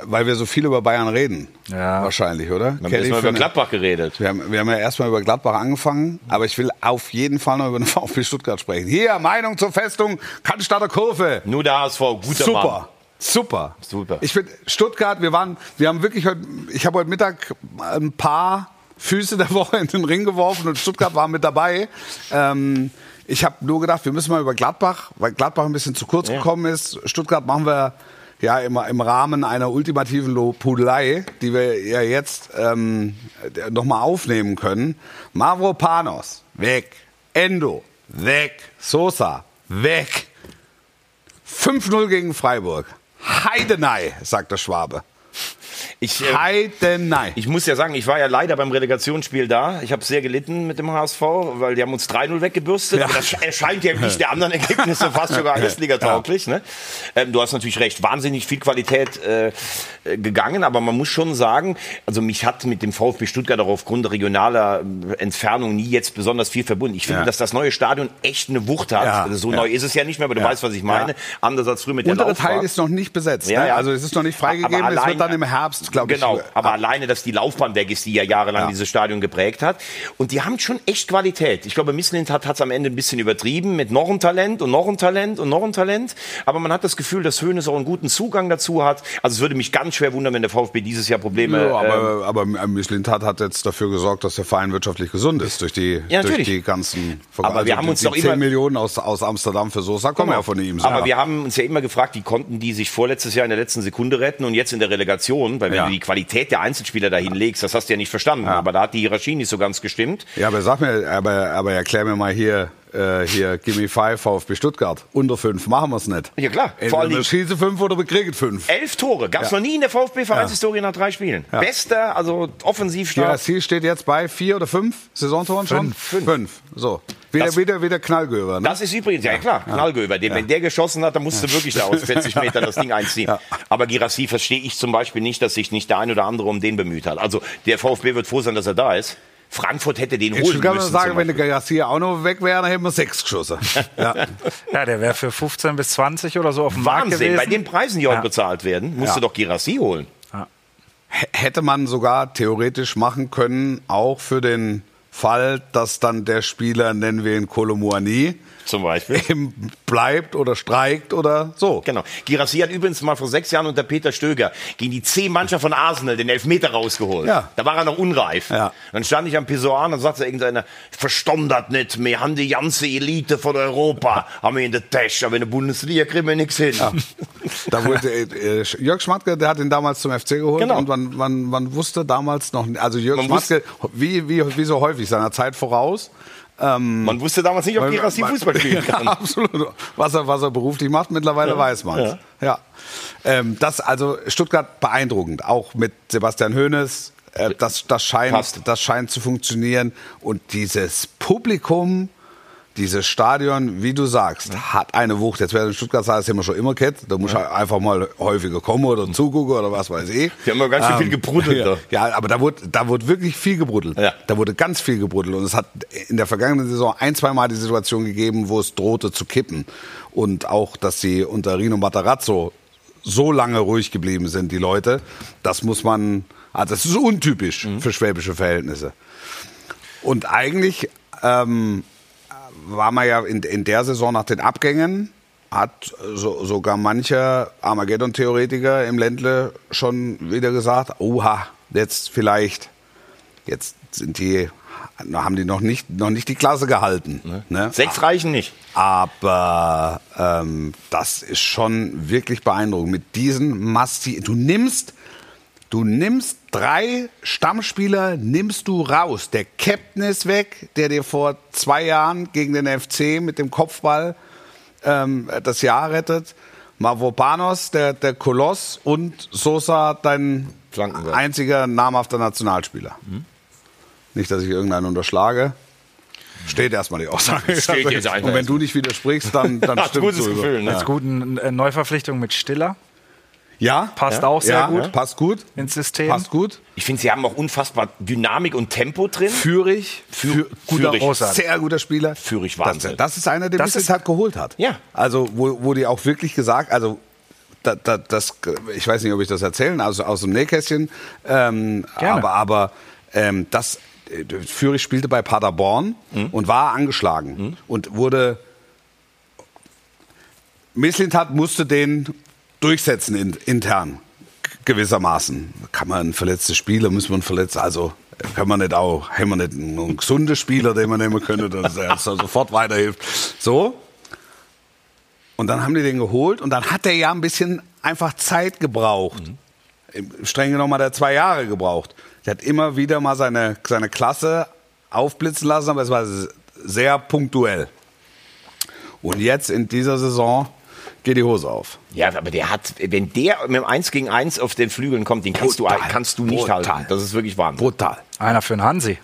Weil wir so viel über Bayern reden. Ja. Wahrscheinlich, oder? Wir haben erstmal über Gladbach geredet. wir haben, wir haben ja erstmal über Gladbach angefangen, aber ich will auf jeden Fall noch über den VfB Stuttgart sprechen. Hier, Meinung zur Festung, Cannstatter Kurve. Nur der HSV, guter Super. Mann. Super. Super. Ich finde, Stuttgart, wir waren, wir haben wirklich heute, ich habe heute Mittag ein paar Füße der Woche in den Ring geworfen und Stuttgart war mit dabei. Ähm, ich habe nur gedacht, wir müssen mal über Gladbach, weil Gladbach ein bisschen zu kurz gekommen ist. Stuttgart machen wir ja immer im Rahmen einer ultimativen Lobhudelei, die wir ja jetzt ähm, nochmal aufnehmen können. Mavropanos, weg. Endo, weg. Sosa, weg. 5-0 gegen Freiburg. Heidenei, sagt der Schwabe. Ich, äh, Heidenei. ich muss ja sagen, ich war ja leider beim Relegationsspiel da. Ich habe sehr gelitten mit dem HSV, weil die haben uns 3-0 weggebürstet. Ja. Das erscheint ja nicht der anderen Ergebnisse fast sogar Erstliga-tauglich. Ne? Ähm, du hast natürlich recht, wahnsinnig viel Qualität äh, gegangen, aber man muss schon sagen, also mich hat mit dem VfB Stuttgart auch aufgrund regionaler äh, Entfernung nie jetzt besonders viel verbunden. Ich finde, Ja. dass das neue Stadion echt eine Wucht hat. Ja. Also so Ja. neu ist es ja nicht mehr, aber du Ja. weißt, was ich meine. Ja. Anders als früher mit der Untere. Teil ist noch nicht besetzt. Ja, ne? ja. Also es ist noch nicht freigegeben. Es wird dann im Herbst, glaube ich. Genau, aber ab- alleine, dass die Laufbahn weg ist, die ja jahrelang Ja. dieses Stadion geprägt hat. Und die haben schon echt Qualität. Ich glaube, Misslint hat es am Ende ein bisschen übertrieben mit noch ein Talent und noch ein Talent und noch ein Talent. Aber man hat das Gefühl, dass Hönes auch einen guten Zugang dazu hat. Also es würde mich ganz schwer wundern, wenn der VfB dieses Jahr Probleme Ja, ähm, aber, aber Mislintat hat jetzt dafür gesorgt, dass der Verein wirtschaftlich gesund ist durch die, Ja, durch die ganzen Aber wir haben die, uns doch 10 immer- Millionen aus, aus Amsterdam für Sosa kommen ja von ihm. Aber ja. wir haben uns ja immer gefragt, wie konnten die sich vorletztes Jahr in der letzten Sekunde retten und jetzt in der Relegation, weil wenn Ja. du die Qualität der Einzelspieler dahin legst, das hast du ja nicht verstanden. Aber da hat die Hierarchie nicht so ganz gestimmt. Ja, aber sag mir, aber, aber erklär mir mal hier, äh, hier Gimme Five VfB Stuttgart. Unter fünf machen wir es nicht. Ja, klar. Vor Entweder allen wir schießen fünf oder wir kriegen fünf. Elf Tore. Gab es Ja. noch nie in der VfB-Vereinshistorie nach drei Spielen. Bester, also Offensivstab. Girassi steht jetzt bei vier oder fünf Saisontoren schon? Fünf. Fünf. So. Wieder, Das- wieder, wieder Knallgöber. Ne? Das ist übrigens, ja, klar, Knallgöber. Den, Wenn der geschossen hat, dann musst du wirklich da aus 40 Metern das Ding einziehen. Ja. Aber Girassi verstehe ich zum Beispiel nicht, dass sich nicht der ein oder andere um den bemüht hat. Also der VfB wird froh sein, dass er da ist. Frankfurt hätte den Ich holen kann müssen. nur sagen, wenn der. Girassi auch noch weg wäre, dann hätten wir sechs geschossen. ja. Ja, der wäre für 15 bis 20 oder so auf dem Markt Wahnsinn, gewesen. bei den Preisen, die heute Ja. bezahlt werden, musst Ja. du doch Girassi holen. Hätte man sogar theoretisch machen können, auch für den Fall, dass dann der Spieler, nennen wir ihn Kolomuani, Zum Beispiel. eben bleibt oder streikt oder so. Genau. Girassi hat übrigens mal vor sechs Jahren unter Peter Stöger gegen die C-Mannschaft von Arsenal den Elfmeter rausgeholt. Ja. Da war er noch unreif. Ja. Dann stand ich am Pissoir und dann sagte irgendeiner, verstondert nicht, wir haben die ganze Elite von Europa, haben wir in der Tasche, aber in der Bundesliga kriegen wir nichts hin. Da wurde äh, Jörg Schmatke, der hat ihn damals zum FC geholt Genau. und man, man, man wusste damals noch, also Jörg Man Schmatke, wie, wie, wie so häufig seiner Zeit voraus. Man wusste damals nicht, ob Girassi Fußball spielen kann. Ja, absolut. Was er, was er beruflich macht, mittlerweile weiß man es. Ja. Ähm, das also Stuttgart beeindruckend, auch mit Sebastian Hoeneß. Äh, das, das, scheint, Passt. das scheint zu funktionieren. Und dieses Publikum, dieses Stadion, wie du sagst, hat eine Wucht. Jetzt wäre in Stuttgart das immer schon immer kennt. Da muss ja. einfach mal häufiger kommen oder zugucken oder was weiß ich. Die haben ja ganz schön viel gebruddelt Ja, da. ja, aber da wurde, da wurde wirklich viel gebruddelt. Ja. Da wurde ganz viel gebruddelt. Und es hat in der vergangenen Saison ein, zwei Mal die Situation gegeben, wo es drohte zu kippen. Und auch, dass sie unter Rino Matarazzo so lange ruhig geblieben sind, die Leute, das muss man, also das ist untypisch Mhm. für schwäbische Verhältnisse. Und eigentlich ähm, war man ja in, in der Saison nach den Abgängen, hat so, sogar mancher Armageddon-Theoretiker im Ländle schon wieder gesagt, oha, jetzt vielleicht, jetzt sind die, haben die noch nicht, noch nicht die Klasse gehalten. Ne? Sechs reichen nicht. Aber ähm, das ist schon wirklich beeindruckend. Mit diesen Masti, du nimmst, du nimmst drei Stammspieler, nimmst du raus. Der Captain ist weg, der dir vor zwei Jahren gegen den FC mit dem Kopfball ähm, das Jahr rettet. Mavropanos, der, der Koloss und Sosa, dein einziger namhafter Nationalspieler. Nicht, dass ich irgendeinen unterschlage. Steht erstmal die Aussage. Steht jetzt einfach Und wenn du nicht widersprichst, dann, dann stimmt gutes so. Gefühl, ne? Als guten äh, Neuverpflichtung mit Stiller. Ja, Passt auch sehr ja, gut passt gut. ins System. Passt gut. Ich finde, sie haben auch unfassbar Dynamik und Tempo drin. Führig, für, guter, Führig. Sehr guter Spieler. Führig das, Wahnsinn. das ist einer, der Das das ist- halt geholt hat. Ja. Also, wo, wo die auch wirklich gesagt, also, da, da, das, ich weiß nicht, ob ich das erzählen, also aus dem Nähkästchen, ähm, Gerne. aber, aber ähm, das, Führig spielte bei Paderborn Mhm. und war angeschlagen und wurde, Mislintat musste den durchsetzen in, intern gewissermaßen. Kann man ein verletztes Spieler, muss man verletzt, also kann man nicht auch, haben wir nicht einen, gesunden Spieler, den man nehmen könnte, dass er da sofort weiterhilft. So. Und dann haben die den geholt und dann hat er ja ein bisschen einfach Zeit gebraucht. Im- Streng genommen hat er zwei Jahre gebraucht. Der hat immer wieder mal seine, seine Klasse aufblitzen lassen, aber es war sehr punktuell. Und jetzt in dieser Saison geht die Hose auf. Ja, aber der hat, wenn der mit dem 1 gegen 1 auf den Flügeln kommt, den kannst, du, Brutal. kannst du nicht Brutal. halten. Das ist wirklich Wahnsinn. Brutal. Einer für einen Hansi.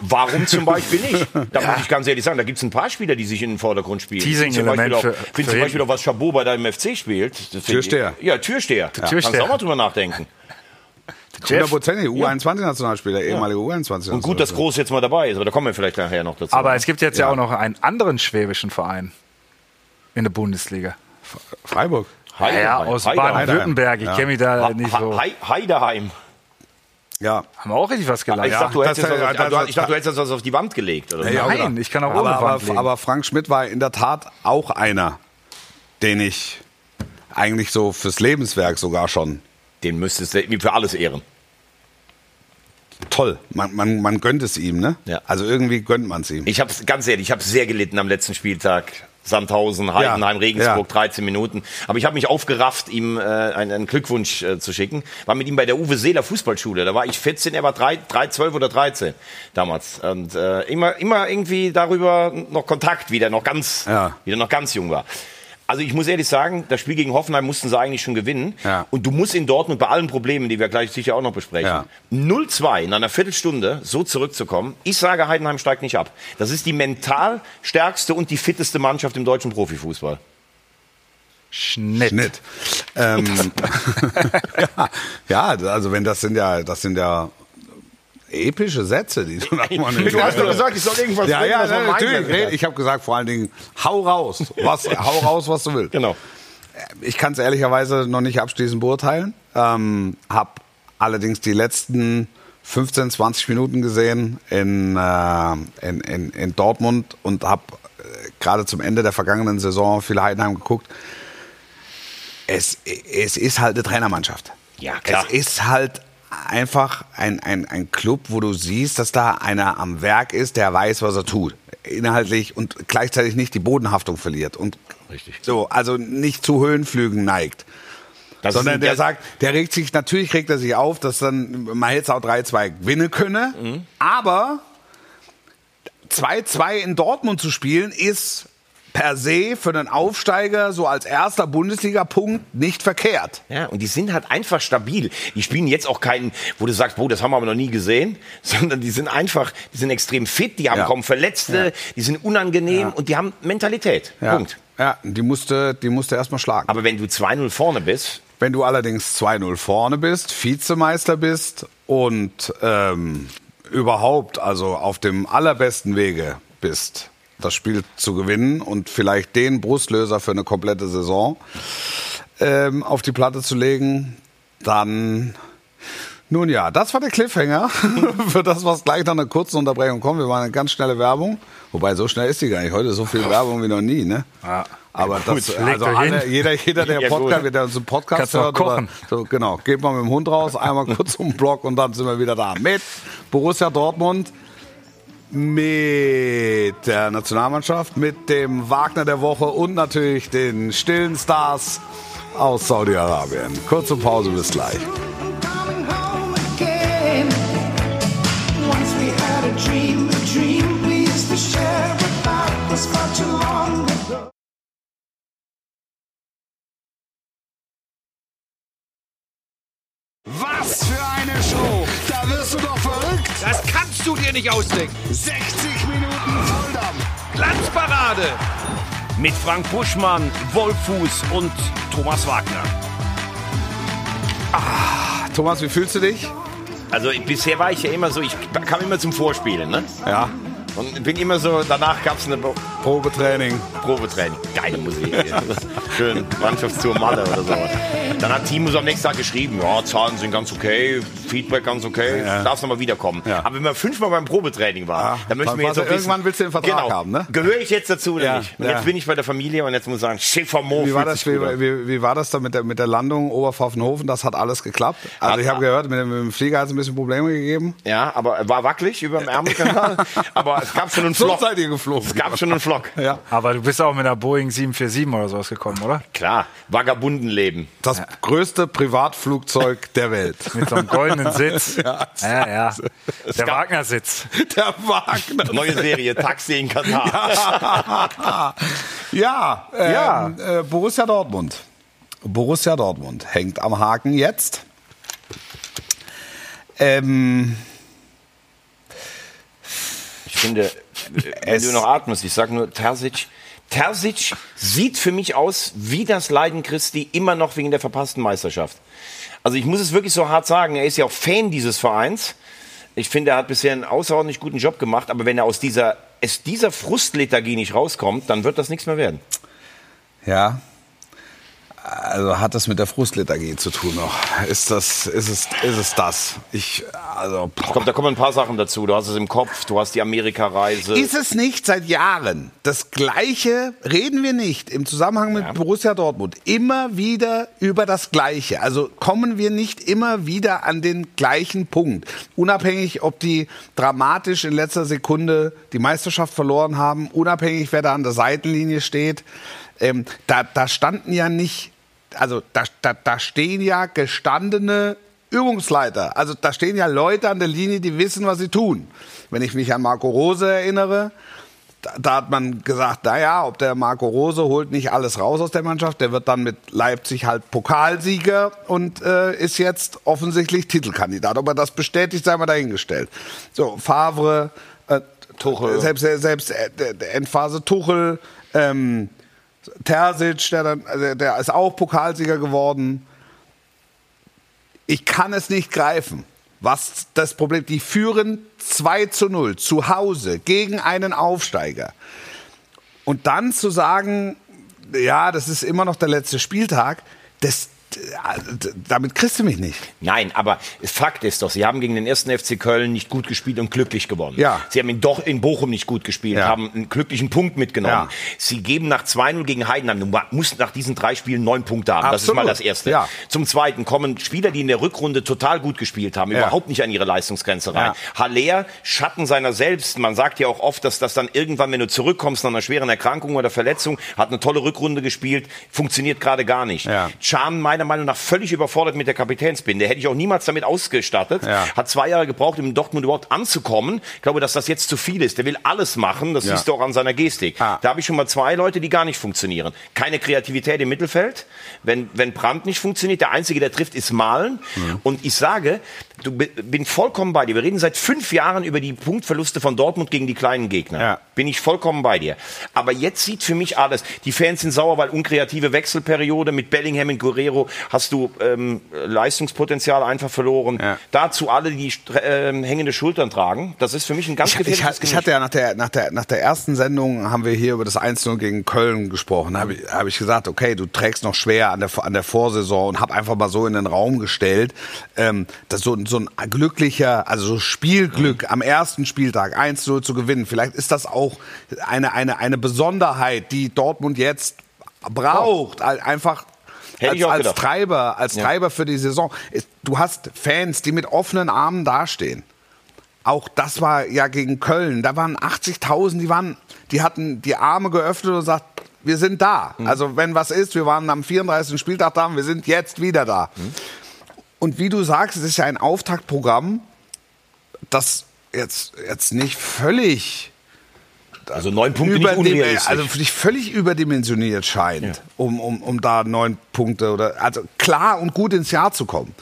Warum zum Beispiel nicht? Da muss ich ganz ehrlich sagen, da gibt es ein paar Spieler, die sich in den Vordergrund spielen. Teasing-Element Ich finde zum Beispiel, auch, finde für zum Beispiel auch, was Chabot bei deinem FC spielt. Türsteher. Ich, ja, Türsteher. Ja. Kannst Türsteher. du auch mal drüber nachdenken. Hundertprozentig, U21-Nationalspieler, ehemaliger U21-Nationalspieler. Und gut, dass Groß jetzt mal dabei ist, aber da kommen wir vielleicht nachher noch dazu. Aber es gibt jetzt ja, Ja. auch noch einen anderen schwäbischen Verein in der Bundesliga. Freiburg. Heideheim. ja, aus. Baden-Württemberg. Ich Ja. kenne mich da nicht so. Hei- Heideheim. Ja. Haben wir auch richtig was Ich gelernt. dachte, du hättest das- jetzt was auf, das- du- ich dachte, du hättest das auf die Wand gelegt. Oder so. Ja, Nein, ich kann auch aber, ohne Wand aber, legen. aber Frank Schmidt war in der Tat auch einer, den ich eigentlich so fürs Lebenswerk sogar schon. Den müsstest du für alles ehren. toll. Man, man, man gönnt es ihm, ne? Ja. Also irgendwie gönnt man es ihm. Ich habe ganz ehrlich, ich habe sehr gelitten am letzten Spieltag. Sandhausen, Heidenheim, Ja, Regensburg, ja. 13 Minuten. Aber ich habe mich aufgerafft, ihm äh, einen, einen Glückwunsch äh, zu schicken. War mit ihm bei der Uwe Seeler Fußballschule. Da war ich 14, er war 3, 3 12 oder 13 damals. Und äh, immer, immer irgendwie darüber noch Kontakt, wie der noch ganz, Ja. wie der noch ganz jung war. Also ich muss ehrlich sagen, das Spiel gegen Hoffenheim mussten sie eigentlich schon gewinnen. Ja. Und du musst in Dortmund bei allen Problemen, die wir gleich sicher auch noch besprechen, Ja. 0-2 in einer Viertelstunde so zurückzukommen. Ich sage, Heidenheim steigt nicht ab. Das ist die mental stärkste und die fitteste Mannschaft im deutschen Profifußball. Schnitt. Schnitt. Ähm, ja, ja, also wenn das sind ja, das sind ja epische Sätze, die du nochmal Du hast doch gesagt, ich soll irgendwas Ja, bringen, ja, meint, natürlich. Alter. Ich habe gesagt, vor allen Dingen, hau raus. Was, hau raus, was du willst. Genau. Ich kann es ehrlicherweise noch nicht abschließend beurteilen. Ähm, hab allerdings die letzten 15, 20 Minuten gesehen in, äh, in, in, in Dortmund und habe äh, gerade zum Ende der vergangenen Saison viel Heidenheim geguckt. Es, es ist halt eine Trainermannschaft. Ja, klar. Es ist halt einfach ein, ein, ein Club, wo du siehst, dass da einer am Werk ist, der weiß, was er tut. Inhaltlich und gleichzeitig nicht die Bodenhaftung verliert. Und Richtig. so, also nicht zu Höhenflügen neigt. Das sondern der das- sagt, der regt sich, natürlich regt er sich auf, dass dann auch 3-2 gewinnen könne. Mhm. Aber 2-2 in Dortmund zu spielen, ist per se für einen Aufsteiger so als erster Bundesliga-Punkt nicht verkehrt. Ja, und die sind halt einfach stabil. Die spielen jetzt auch keinen, wo du sagst, boah, das haben wir aber noch nie gesehen, sondern die sind einfach, die sind extrem fit, die haben Ja. kaum Verletzte, die sind unangenehm und die haben Mentalität. Ja. Punkt. Ja, die musste, die musste erstmal schlagen. Aber wenn du 2-0 vorne bist, Wenn du allerdings 2-0 vorne bist, Vizemeister bist und ähm, überhaupt also auf dem allerbesten Wege bist, das Spiel zu gewinnen und vielleicht den Brustlöser für eine komplette Saison ähm, auf die Platte zu legen, dann nun ja, das war der Cliffhanger für das, was gleich nach einer kurzen Unterbrechung kommt. Wir waren eine ganz schnelle Werbung. Wobei, so schnell ist die gar nicht. Heute so viel Werbung wie noch nie, ne? Ja. Aber das, Gut, also legt euch alle, jeder, jeder, der Ja, Podcast, gut. der unseren Podcast Kannst noch hört, oder, so, genau, geht mal mit dem Hund raus, einmal kurz um den Block und dann sind wir wieder da mit Borussia Dortmund, mit der Nationalmannschaft, mit dem Wagner der Woche und natürlich den stillen Stars aus Saudi-Arabien. Kurze Pause, bis gleich. Was für eine Show! Da wirst du doch verrückt! Das nicht ausdenken. 60 Minuten Volldampf! Glanzparade. Mit Frank Buschmann, Wolfuß und Thomas Wagner. Thomas, wie fühlst du dich? also bisher war ich ja immer so, ich kam immer zum Vorspielen, ne? Ja, Und bin immer so, danach gab es eine Probetraining. Probetraining. Geile Musik. Schön, Mannschaftstour Malle oder so. Dann hat Timo so am nächsten Tag geschrieben, ja, Zahlen sind ganz okay, Feedback ganz okay, Ja. darfst nochmal wiederkommen. Ja. Aber wenn man fünfmal beim Probetraining war, Ja, dann möchten dann wir jetzt war- auch wissen, irgendwann willst du den Vertrag genau, haben, ne? Gehöre ich jetzt dazu oder Ja, nicht? Und ja. jetzt bin ich bei der Familie und jetzt muss ich sagen, Schäfer Mo Wie war, das, wie, wie, wie war das da mit der, mit der Landung Oberpfaffenhofen? Das hat alles geklappt. Also Hat- ich habe gehört, mit dem, mit dem Flieger hat es ein bisschen Probleme gegeben. Ja, aber er war wackelig über dem Ärmelkanal. aber es gab schon einen So Flock. seid ihr geflogen. Es gab schon einen Flock. Ja. Aber du bist auch mit einer Boeing 747 oder sowas gekommen, oder? Klar, Vagabundenleben. Das größte Privatflugzeug der Welt. Mit so einem goldenen Sitz. Ja. ja. ja. Der Wagner-Sitz. Der Wagner. Neue Serie, Taxi in Katar. ja, ähm, Ja. Äh, Borussia Dortmund. Borussia Dortmund hängt am Haken jetzt. Ähm, Ich finde, wenn du noch atmest, ich sag nur Terzic. Terzic sieht für mich aus wie das Leiden Christi immer noch wegen der verpassten Meisterschaft. Also ich muss es wirklich so hart sagen, er ist ja auch Fan dieses Vereins. Ich finde, er hat bisher einen außerordentlich guten Job gemacht, aber wenn er aus dieser, aus dieser Frustlethargie nicht rauskommt, dann wird das nichts mehr werden. ja. Also hat das mit der Frustlethargie zu tun noch? Ist das, ist es, ist es das? Ich, also. Kommt, da kommen ein paar Sachen dazu. Du hast es im Kopf, du hast die Amerika-Reise. Ist es nicht seit Jahren das Gleiche, reden wir nicht im Zusammenhang mit Borussia Dortmund, immer wieder über das Gleiche? Also kommen wir nicht immer wieder an den gleichen Punkt? Unabhängig, ob die dramatisch in letzter Sekunde die Meisterschaft verloren haben, unabhängig, wer da an der Seitenlinie steht. Ähm, da, da standen ja nicht, also da, da, da stehen ja gestandene Übungsleiter. Also da stehen ja Leute an der Linie, die wissen, was sie tun. Wenn ich mich an Marco Rose erinnere, da, da hat man gesagt, naja, ob der Marco Rose holt nicht alles raus aus der Mannschaft, der wird dann mit Leipzig halt Pokalsieger und äh, ist jetzt offensichtlich Titelkandidat. Ob er das bestätigt, sei mal dahingestellt. So, Favre, äh, Tuchel. selbst, selbst äh, der- der Endphase Tuchel, ähm, Terzic, der, dann, also der ist auch Pokalsieger geworden. Ich kann es nicht greifen. Was das Problem, die führen 2 zu 0 zu Hause gegen einen Aufsteiger. Und dann zu sagen, ja, das ist immer noch der letzte Spieltag, das, damit kriegst du mich nicht. Nein, aber Fakt ist doch, sie haben gegen den ersten FC Köln nicht gut gespielt und glücklich gewonnen. Ja. Sie haben in, doch in Bochum nicht gut gespielt, Ja. haben einen glücklichen Punkt mitgenommen. Ja. Sie geben nach 2-0 gegen Heidenheim, du musst nach diesen drei Spielen neun Punkte haben. Das ist Absolut. mal das Erste. Ja. Zum Zweiten kommen Spieler, die in der Rückrunde total gut gespielt haben, überhaupt nicht an ihre Leistungsgrenze rein. Haller, Schatten seiner selbst. Man sagt ja auch oft, dass das dann irgendwann, wenn du zurückkommst nach einer schweren Erkrankung oder Verletzung, hat eine tolle Rückrunde gespielt, funktioniert gerade gar nicht. Ja. Can meiner Meinung nach völlig überfordert mit der Kapitänsbinde. Hätte ich auch niemals damit ausgestattet. Ja. Hat zwei Jahre gebraucht, um in Dortmund überhaupt anzukommen. Ich glaube, dass das jetzt zu viel ist. Der will alles machen. Das Ja. siehst du auch an seiner Gestik. Ah. Da habe ich schon mal zwei Leute, die gar nicht funktionieren. Keine Kreativität im Mittelfeld. Wenn, wenn Brandt nicht funktioniert, der Einzige, der trifft, ist Malen. Mhm. Und ich sage, du bi- bin vollkommen bei dir. Wir reden seit fünf Jahren über die Punktverluste von Dortmund gegen die kleinen Gegner. Ja. Bin ich vollkommen bei dir. Aber jetzt sieht für mich alles. Die Fans sind sauer, weil unkreative Wechselperiode mit Bellingham und Guerrero hast du ähm, Leistungspotenzial einfach verloren. Ja. Dazu alle, die ähm, hängende Schultern tragen. Das ist für mich ein ganz Ich, ich, gefährliches ich hatte ja nach der, nach, der, nach der ersten Sendung haben wir hier über das 1-0 gegen Köln gesprochen. Da habe ich, hab ich gesagt, okay, du trägst noch schwer an der, an der Vorsaison und habe einfach mal so in den Raum gestellt, ähm, dass so, ein- so ein glücklicher, also so Spielglück am ersten Spieltag 1-0 zu gewinnen. Vielleicht ist das auch eine, eine, eine Besonderheit, die Dortmund jetzt braucht. Al- Einfach als, als. Treiber, als Treiber für die Saison. Du hast Fans, die mit offenen Armen dastehen. Auch das war ja gegen Köln. Da waren 80.000, die waren, die hatten die Arme geöffnet und gesagt, wir sind da. Also wenn was ist, wir waren am 34. Spieltag da und wir sind jetzt wieder da. Und wie du sagst, es ist ja ein Auftaktprogramm, das jetzt, jetzt nicht völlig Also neun Punkte nicht überdim- unrealistisch. also dich völlig überdimensioniert scheint, um, um, um da neun Punkte oder also klar und gut ins Jahr zu kommen.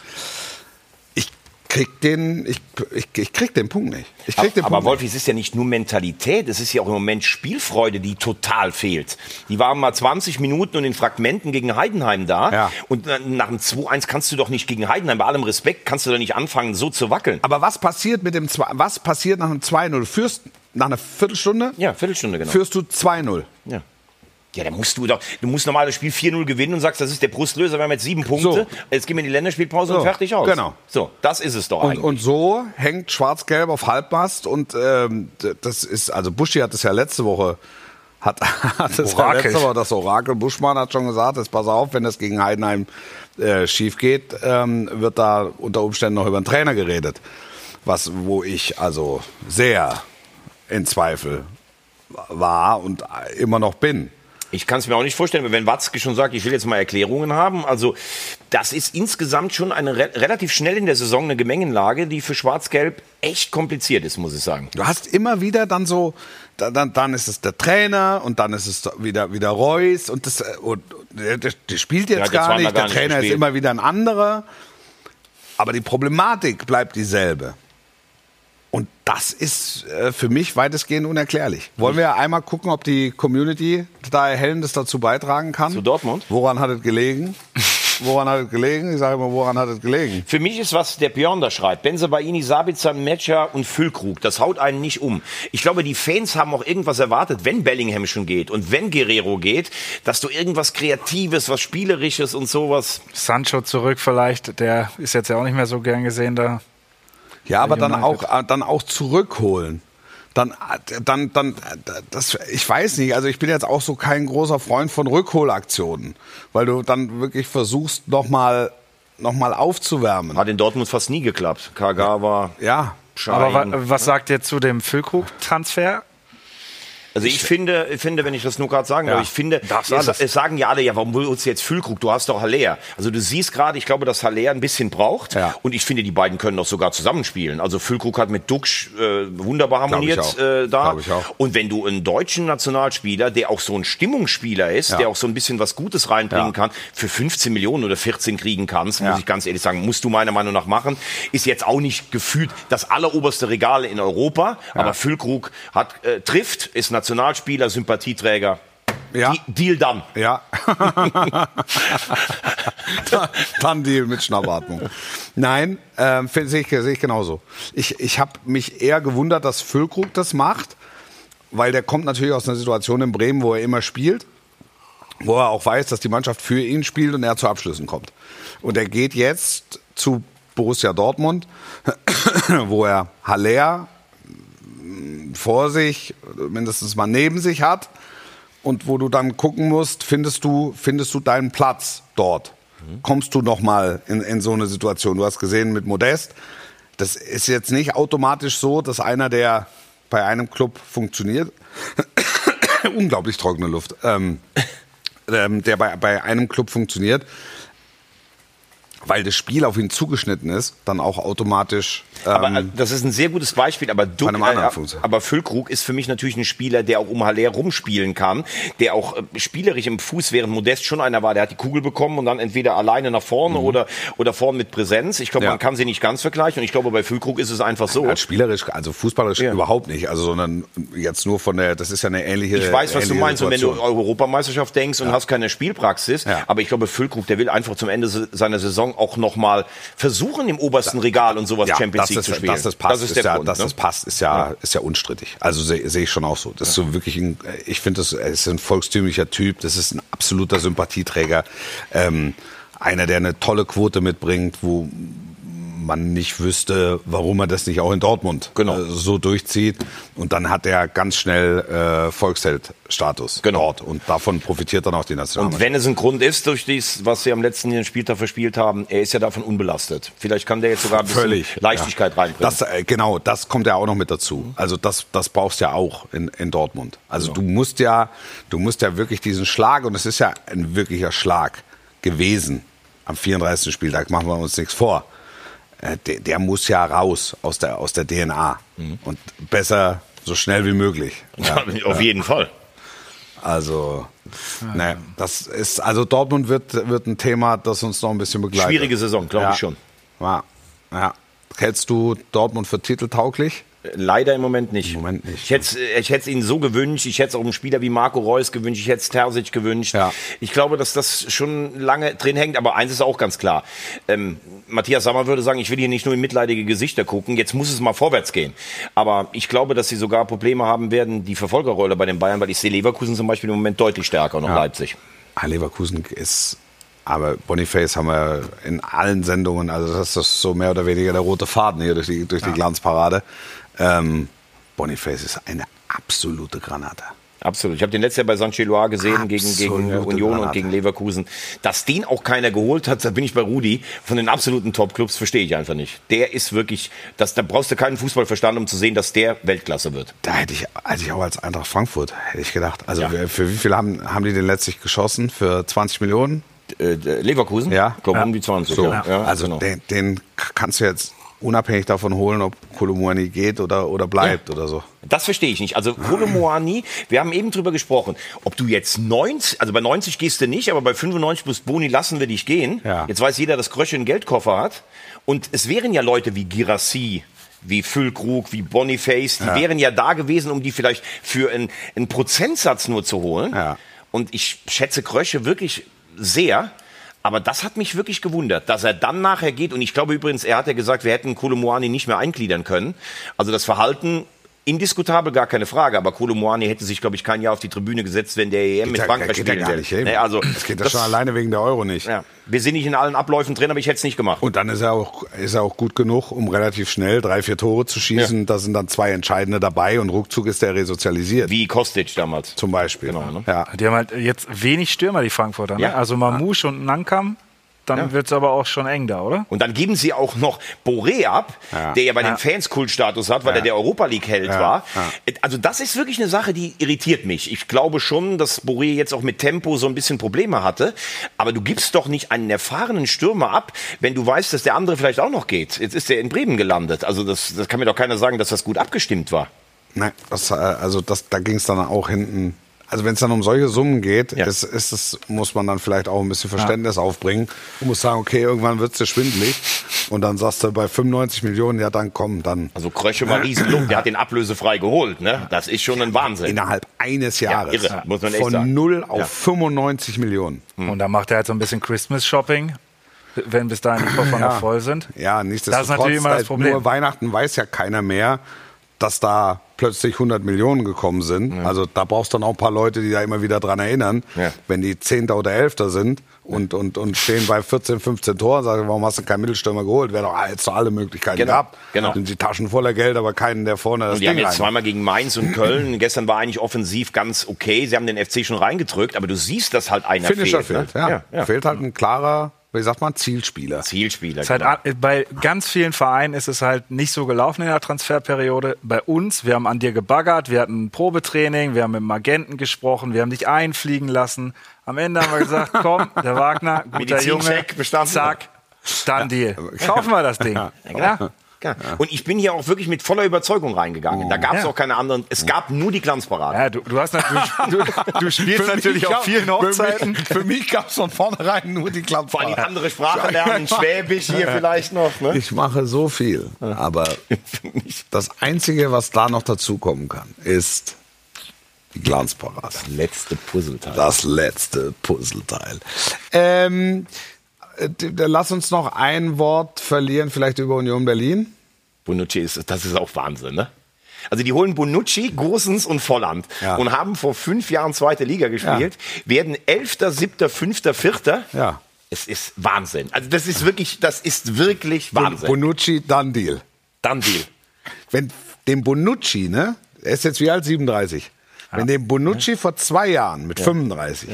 Ich krieg den, ich, ich, ich krieg den Punkt nicht. Ich krieg den aber Punkt Wolf, es ist ja nicht nur Mentalität, es ist ja auch im Moment Spielfreude, die total fehlt. Die waren mal 20 Minuten und in Fragmenten gegen Heidenheim da. Ja. Und na- nach dem 2-1 kannst du doch nicht gegen Heidenheim, bei allem Respekt, kannst du doch nicht anfangen, so zu wackeln. Aber was passiert mit dem was passiert nach einem 2-0? Führst nach einer Viertelstunde Ja, Viertelstunde genau. führst du 2-0. ja. Ja, da musst du doch, du musst normal das Spiel 4-0 gewinnen und sagst, das ist der Brustlöser, wir haben jetzt sieben Punkte, So. jetzt gehen wir in die Länderspielpause und So, fertig aus. genau. So, das ist es doch Und, eigentlich. und so hängt Schwarz-Gelb auf Halbmast und ähm, das ist, also Buschi hat es ja letzte Woche, hat, hat ja Orakel. letzte Woche, das Orakel Buschmann hat schon gesagt, jetzt pass auf, wenn das gegen Heidenheim äh, schief geht, ähm, wird da unter Umständen noch über den Trainer geredet. Was, wo ich also sehr in Zweifel war und immer noch bin. Ich kann es mir auch nicht vorstellen, wenn Watzke schon sagt, ich will jetzt mal Erklärungen haben. Also das ist insgesamt schon eine re relativ schnell in der Saison eine Gemengenlage, die für Schwarz-Gelb echt kompliziert ist, muss ich sagen. Du hast immer wieder dann so, da- dann, dann ist es der Trainer und dann ist es wieder, wieder Reus und das, äh, und, der, der spielt jetzt jetzt gar nicht, gar der nicht Trainer ist gespielt. immer wieder ein anderer. Aber die Problematik bleibt dieselbe. Und das ist äh, für mich weitestgehend unerklärlich. Wollen wir einmal gucken, ob die Community da Erhellendes dazu beitragen kann? Zu Dortmund? Woran hat es gelegen? woran hat es gelegen? Ich sage immer, woran hat es gelegen? Für mich ist, was der Björn da schreibt, Benzebaini, Sabitzer, Metscher und Füllkrug, das haut einen nicht um. Ich glaube, die Fans haben auch irgendwas erwartet, wenn Bellingham schon geht und wenn Guerrero geht, dass du irgendwas Kreatives, was Spielerisches und sowas. Sancho zurück vielleicht, der ist jetzt ja auch nicht mehr so gern gesehen da. Ja, aber dann auch, äh, dann auch zurückholen. Dann, äh, dann, dann, das, ich weiß nicht, also ich bin jetzt auch so kein großer Freund von Rückholaktionen, weil du dann wirklich versuchst, nochmal noch mal aufzuwärmen. Hat in Dortmund fast nie geklappt. Kaga war Ja, Aber wa Schein. was sagt ihr zu dem Füllkrug-Transfer? Also ich finde, ich finde, wenn ich das nur gerade sagen darf, Ja, ich finde, es, es sagen ja alle, ja, warum holst du jetzt Füllkrug? Du hast doch Haller. Also du siehst gerade, ich glaube, dass Haller ein bisschen braucht. Ja. Und ich finde, die beiden können doch sogar zusammenspielen. Also Füllkrug hat mit Duxch äh, wunderbar harmoniert äh, da. Ich auch. Und wenn du einen deutschen Nationalspieler, der auch so ein Stimmungsspieler ist, Ja. der auch so ein bisschen was Gutes reinbringen kann, für 15 Millionen oder 14 kriegen kannst, muss ich ganz ehrlich sagen, musst du meiner Meinung nach machen. Ist jetzt auch nicht gefühlt das alleroberste Regal in Europa, aber Füllkrug hat, äh, trifft, ist Nationalspieler, Sympathieträger. Ja. Deal dann. Ja. Dann Deal mit Schnappatmung. Nein, find- sehe ich, sehe ich genauso. Ich, ich habe mich eher gewundert, dass Füllkrug das macht, weil der kommt natürlich aus einer Situation in Bremen, wo er immer spielt, wo er auch weiß, dass die Mannschaft für ihn spielt und er zu Abschlüssen kommt. Und er geht jetzt zu Borussia Dortmund, wo er Haller vor sich, mindestens mal neben sich hat und wo du dann gucken musst, findest du, findest du deinen Platz dort? Kommst du noch mal in, in so eine Situation? Du hast gesehen mit Modest, das ist jetzt nicht automatisch so, dass einer, der bei einem Club funktioniert, unglaublich trockene Luft, ähm, ähm, der bei, bei einem Club funktioniert, weil das Spiel auf ihn zugeschnitten ist, dann auch automatisch. Ähm, Aber äh, das ist ein sehr gutes Beispiel, aber Duck, äh, aber Füllkrug ist für mich natürlich ein Spieler, der auch um Haller rumspielen kann, der auch äh, spielerisch im Fuß, während Modest schon einer war, der hat die Kugel bekommen und dann entweder alleine nach vorne oder, oder vorne mit Präsenz. Ich glaube, Mhm. Ja. man kann sie nicht ganz vergleichen und ich glaube, bei Füllkrug ist es einfach so. Als spielerisch, also fußballerisch Ja. überhaupt nicht, also sondern jetzt nur von der, das ist ja eine ähnliche. Ich weiß, was du meinst. Und wenn du Situation. Europameisterschaft denkst und hast keine Spielpraxis, Ja. aber ich glaube, Füllkrug, der will einfach zum Ende se- seiner Saison auch nochmal versuchen, im obersten Regal und sowas ja, Champions League das, zu spielen. Dass das passt, das ist, ist, ja, Grund. dass ne? das passt, ist ja, ist ja unstrittig. Also sehe sehe ich schon auch so. Das ist so wirklich ein, ich finde, das ist ein volkstümlicher Typ. Das ist ein absoluter Sympathieträger. Ähm, einer, der eine tolle Quote mitbringt, wo man nicht wüsste, warum er das nicht auch in Dortmund Genau. äh, so durchzieht. Und dann hat er ganz schnell äh, Volksheld-Status Genau. dort. Und davon profitiert dann auch die Und Nationalmannschaft. wenn es ein Grund ist, durch dies, was sie am letzten Spieltag verspielt haben, er ist ja davon unbelastet. Vielleicht kann der jetzt sogar ein bisschen Völlig. Leichtigkeit ja. reinbringen. Das, äh, genau, das kommt ja auch noch mit dazu. Also das, das brauchst du ja auch in, in Dortmund. Also du musst ja, du musst ja wirklich diesen Schlag, und es ist ja ein wirklicher Schlag gewesen am 34. Spieltag, machen wir uns nichts vor. Äh, Der, der muss ja raus aus der, aus der DNA. Und besser so schnell wie möglich. ja, auf jeden Fall. Also, ne, das ist, also Dortmund wird, wird ein Thema, das uns noch ein bisschen begleitet. Schwierige Saison, glaube ja. ich schon. Ja, ja. Hältst du Dortmund für titeltauglich? Leider im Moment nicht. Im Moment nicht. Ich hätte ich hätte es ihnen so gewünscht. Ich hätte es auch einem Spieler wie Marco Reus gewünscht. Ich hätte es Terzic gewünscht. Ja. Ich glaube, dass das schon lange drin hängt. Aber eins ist auch ganz klar. Ähm, Matthias Sammer würde sagen, ich will hier nicht nur in mitleidige Gesichter gucken. Jetzt muss es mal vorwärts gehen. Aber ich glaube, dass sie sogar Probleme haben werden, die Verfolgerrolle bei den Bayern, weil ich sehe Leverkusen zum Beispiel im Moment deutlich stärker, noch Leipzig. Ah, Leverkusen ist, aber Boniface haben wir in allen Sendungen, also das ist so mehr oder weniger der rote Faden hier durch die, durch die Glanzparade. Ähm, Boniface ist eine absolute Granate. Absolut. Ich habe den letztes Jahr bei St. Gelois gesehen gegen, gegen äh, Union und Granate. gegen Leverkusen. Dass den auch keiner geholt hat, da bin ich bei Rudi. Von den absoluten Top-Clubs verstehe ich einfach nicht. Der ist wirklich, das, da brauchst du keinen Fußballverstand, um zu sehen, dass der Weltklasse wird. Da hätte ich, also ich auch als Eintracht Frankfurt, hätte ich gedacht. Also Ja. für, für wie viel haben, haben die den letztlich geschossen? Für 20 Millionen? Äh, Leverkusen? Ja. Ich glaube ja. um die 20. So, ja. Ja, also genau. den, den kannst du jetzt unabhängig davon holen, ob Kolumuani geht oder, oder bleibt oder so. Das verstehe ich nicht. Also Kolomoani, wir haben eben drüber gesprochen, ob du jetzt 90, also bei 90 gehst du nicht, aber bei 95 plus Boni lassen wir dich gehen. Ja. Jetzt weiß jeder, dass Krösche einen Geldkoffer hat. Und es wären ja Leute wie Girassi, wie Füllkrug, wie Boniface, die wären ja da gewesen, um die vielleicht für einen, einen Prozentsatz nur zu holen. Ja. Und ich schätze Krösche wirklich sehr. Aber das hat mich wirklich gewundert, dass er dann nachher geht. Und ich glaube übrigens, er hat ja gesagt, wir hätten Kolomoani nicht mehr eingliedern können. Also das Verhalten indiskutabel, gar keine Frage. Aber Kolomoani hätte sich, glaube ich, kein Jahr auf die Tribüne gesetzt, wenn der EM mit ja- Frankreich geht ja spielen gar nicht hin. Nee, also Das geht ja schon alleine wegen der Euro nicht. Ja. Wir sind nicht in allen Abläufen drin, aber ich hätte es nicht gemacht. Und dann ist er auch, ist er auch gut genug, um relativ schnell drei, vier Tore zu schießen. Da sind dann zwei entscheidende dabei und ruckzuck ist der resozialisiert. Wie Kostic damals. Zum Beispiel. Genau, ne? Ja. Die haben halt jetzt wenig Stürmer, die Frankfurter. Ne? Ja. Also Mamouche und Nankam, dann wird's aber auch schon eng da, oder? Und dann geben sie auch noch Boré ab, Ja. der ja bei Ja. den Fans Kultstatus hat, weil Ja. er der Europa League Held Ja. war. Ja. Also das ist wirklich eine Sache, die irritiert mich. Ich glaube schon, dass Boré jetzt auch mit Tempo so ein bisschen Probleme hatte. Aber du gibst doch nicht einen erfahrenen Stürmer ab, wenn du weißt, dass der andere vielleicht auch noch geht. Jetzt ist er in Bremen gelandet. Also das, das kann mir doch keiner sagen, dass das gut abgestimmt war. Nein, das, äh, also das, da ging es dann auch hinten. Also wenn es dann um solche Summen geht, Ja. ist, ist es, muss man dann vielleicht auch ein bisschen Verständnis aufbringen und muss sagen, okay, irgendwann wird es dir schwindelig. Und dann sagst du bei 95 Millionen, ja dann komm, dann Also Krösche war Riesenlob, der hat den ablösefrei geholt. Ne? Das ist schon ein Wahnsinn. innerhalb eines Jahres irre, muss man echt von sagen. 0 auf Ja. 95 Millionen. Und dann macht er halt so ein bisschen Christmas-Shopping, wenn bis dahin die Koffer noch voll sind. Ja, nichtsdestotrotz, Das ist natürlich immer das seit Problem. nur Weihnachten weiß ja keiner mehr, dass da plötzlich 100 Millionen gekommen sind. Also da brauchst du dann auch ein paar Leute, die da immer wieder dran erinnern. Ja. Wenn die Zehnter oder Elfter sind und, und, und stehen bei 14, 15 Toren, sagen, warum hast du keinen Mittelstürmer geholt? Wäre doch ah, jetzt doch alle Möglichkeiten Genau, gehabt. genau. Sind die Taschen voller Geld, aber keinen, der vorne das Und die haben Ding jetzt rein. zweimal gegen Mainz und Köln. Gestern war eigentlich offensiv ganz okay. Sie haben den FC schon reingedrückt, aber du siehst, dass halt einer Finisher fehlt. fehlt, ne? ja. ja, ja. Fehlt halt ein klarer, wie sagt man, Zielspieler. Zielspieler. Halt, genau. bei ganz vielen Vereinen ist es halt nicht so gelaufen in der Transferperiode. Bei uns, wir haben an dir gebaggert, wir hatten ein Probetraining, wir haben mit dem Agenten gesprochen, wir haben dich einfliegen lassen. Am Ende haben wir gesagt, komm, der Wagner, guter Junge, bestanden. zack, dann Deal. Kaufen wir das Ding. Ja. Ja. Und ich bin hier auch wirklich mit voller Überzeugung reingegangen. Da gab es Ja. auch keine anderen. Es gab nur die Glanzparade. Ja, du, du hast natürlich, du, du spielst natürlich auf vielen Hochzeiten. Für mich, gab es von vornherein nur die Klappe. Vor allem andere Sprache lernen, Schwäbisch hier vielleicht noch. Ne? Ich mache so viel, aber das Einzige, was da noch dazukommen kann, ist die Glanzparade. Letzte Puzzleteil. Das letzte Puzzleteil. Ähm, äh, lass uns noch ein Wort verlieren, vielleicht über Union Berlin. Bonucci ist, das ist auch Wahnsinn, ne? Also die holen Bonucci, Gosens und Volland Ja. und haben vor fünf Jahren zweite Liga gespielt, werden Elfter, Siebter, Fünfter, Vierter. Ja. Es ist Wahnsinn. Also das ist wirklich, das ist wirklich Wahnsinn. Bonucci, dann Deal. Dann Deal. Wenn dem Bonucci, ne, er ist jetzt wie alt, 37. Wenn dem Bonucci vor zwei Jahren mit 35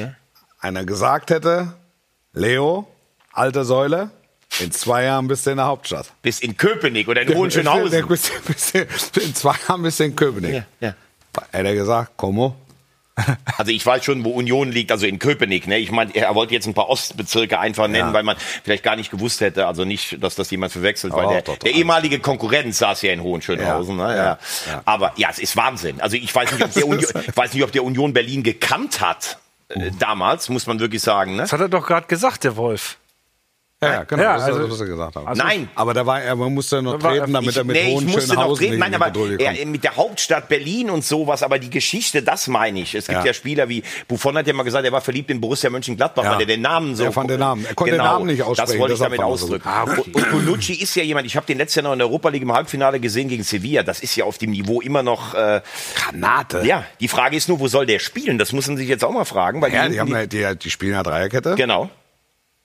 einer gesagt hätte, Leo, alte Säule, in zwei Jahren bist du in der Hauptstadt. Bis in Köpenick oder in Hohenschönhausen. Bist, bist, bist, in zwei Jahren bist du in Köpenick. Ja, ja. Hätte er gesagt, komm, Also ich weiß schon, wo Union liegt, also in Köpenick. Ne? Ich meine, er wollte jetzt ein paar Ostbezirke einfach nennen, Ja. weil man vielleicht gar nicht gewusst hätte, also nicht, dass das jemand verwechselt, weil Doch, der, doch, doch. der ehemalige Konkurrent saß ja in Hohenschönhausen. Ja, Ne? ja, Ja. ja. Aber ja, es ist Wahnsinn. Also ich weiß nicht, ob der Union, ich weiß nicht, ob der Union Berlin gekannt hat. äh, Damals, muss man wirklich sagen. Ne? Das hat er doch gerade gesagt, der Wolf. Ja, genau, Ja, das ist also- das, was er gesagt hat. also- Nein. aber da war er, man musste ja noch treten, damit er mit nee, ich musste noch nicht Nein, aber er, mit der Hauptstadt Berlin und sowas, aber die Geschichte, das meine ich. Es gibt ja, Ja. Spieler wie, Buffon hat ja mal gesagt, er war verliebt in Borussia Mönchengladbach, weil er den Namen so... Er fand den Namen. Er konnte den Namen nicht aussprechen, Das wollte ich damit ausdrücken. Ah, okay. Und Bonucci ist ja jemand, ich habe den letztes Jahr noch in der Europa League im Halbfinale gesehen gegen Sevilla. Das ist ja auf dem Niveau immer noch... Äh, Granate. ja, die Frage ist nur, wo soll der spielen? Das muss man sich jetzt auch mal fragen. Weil Ja, die, die, haben ja, die, die spielen ja Dreierkette. Genau.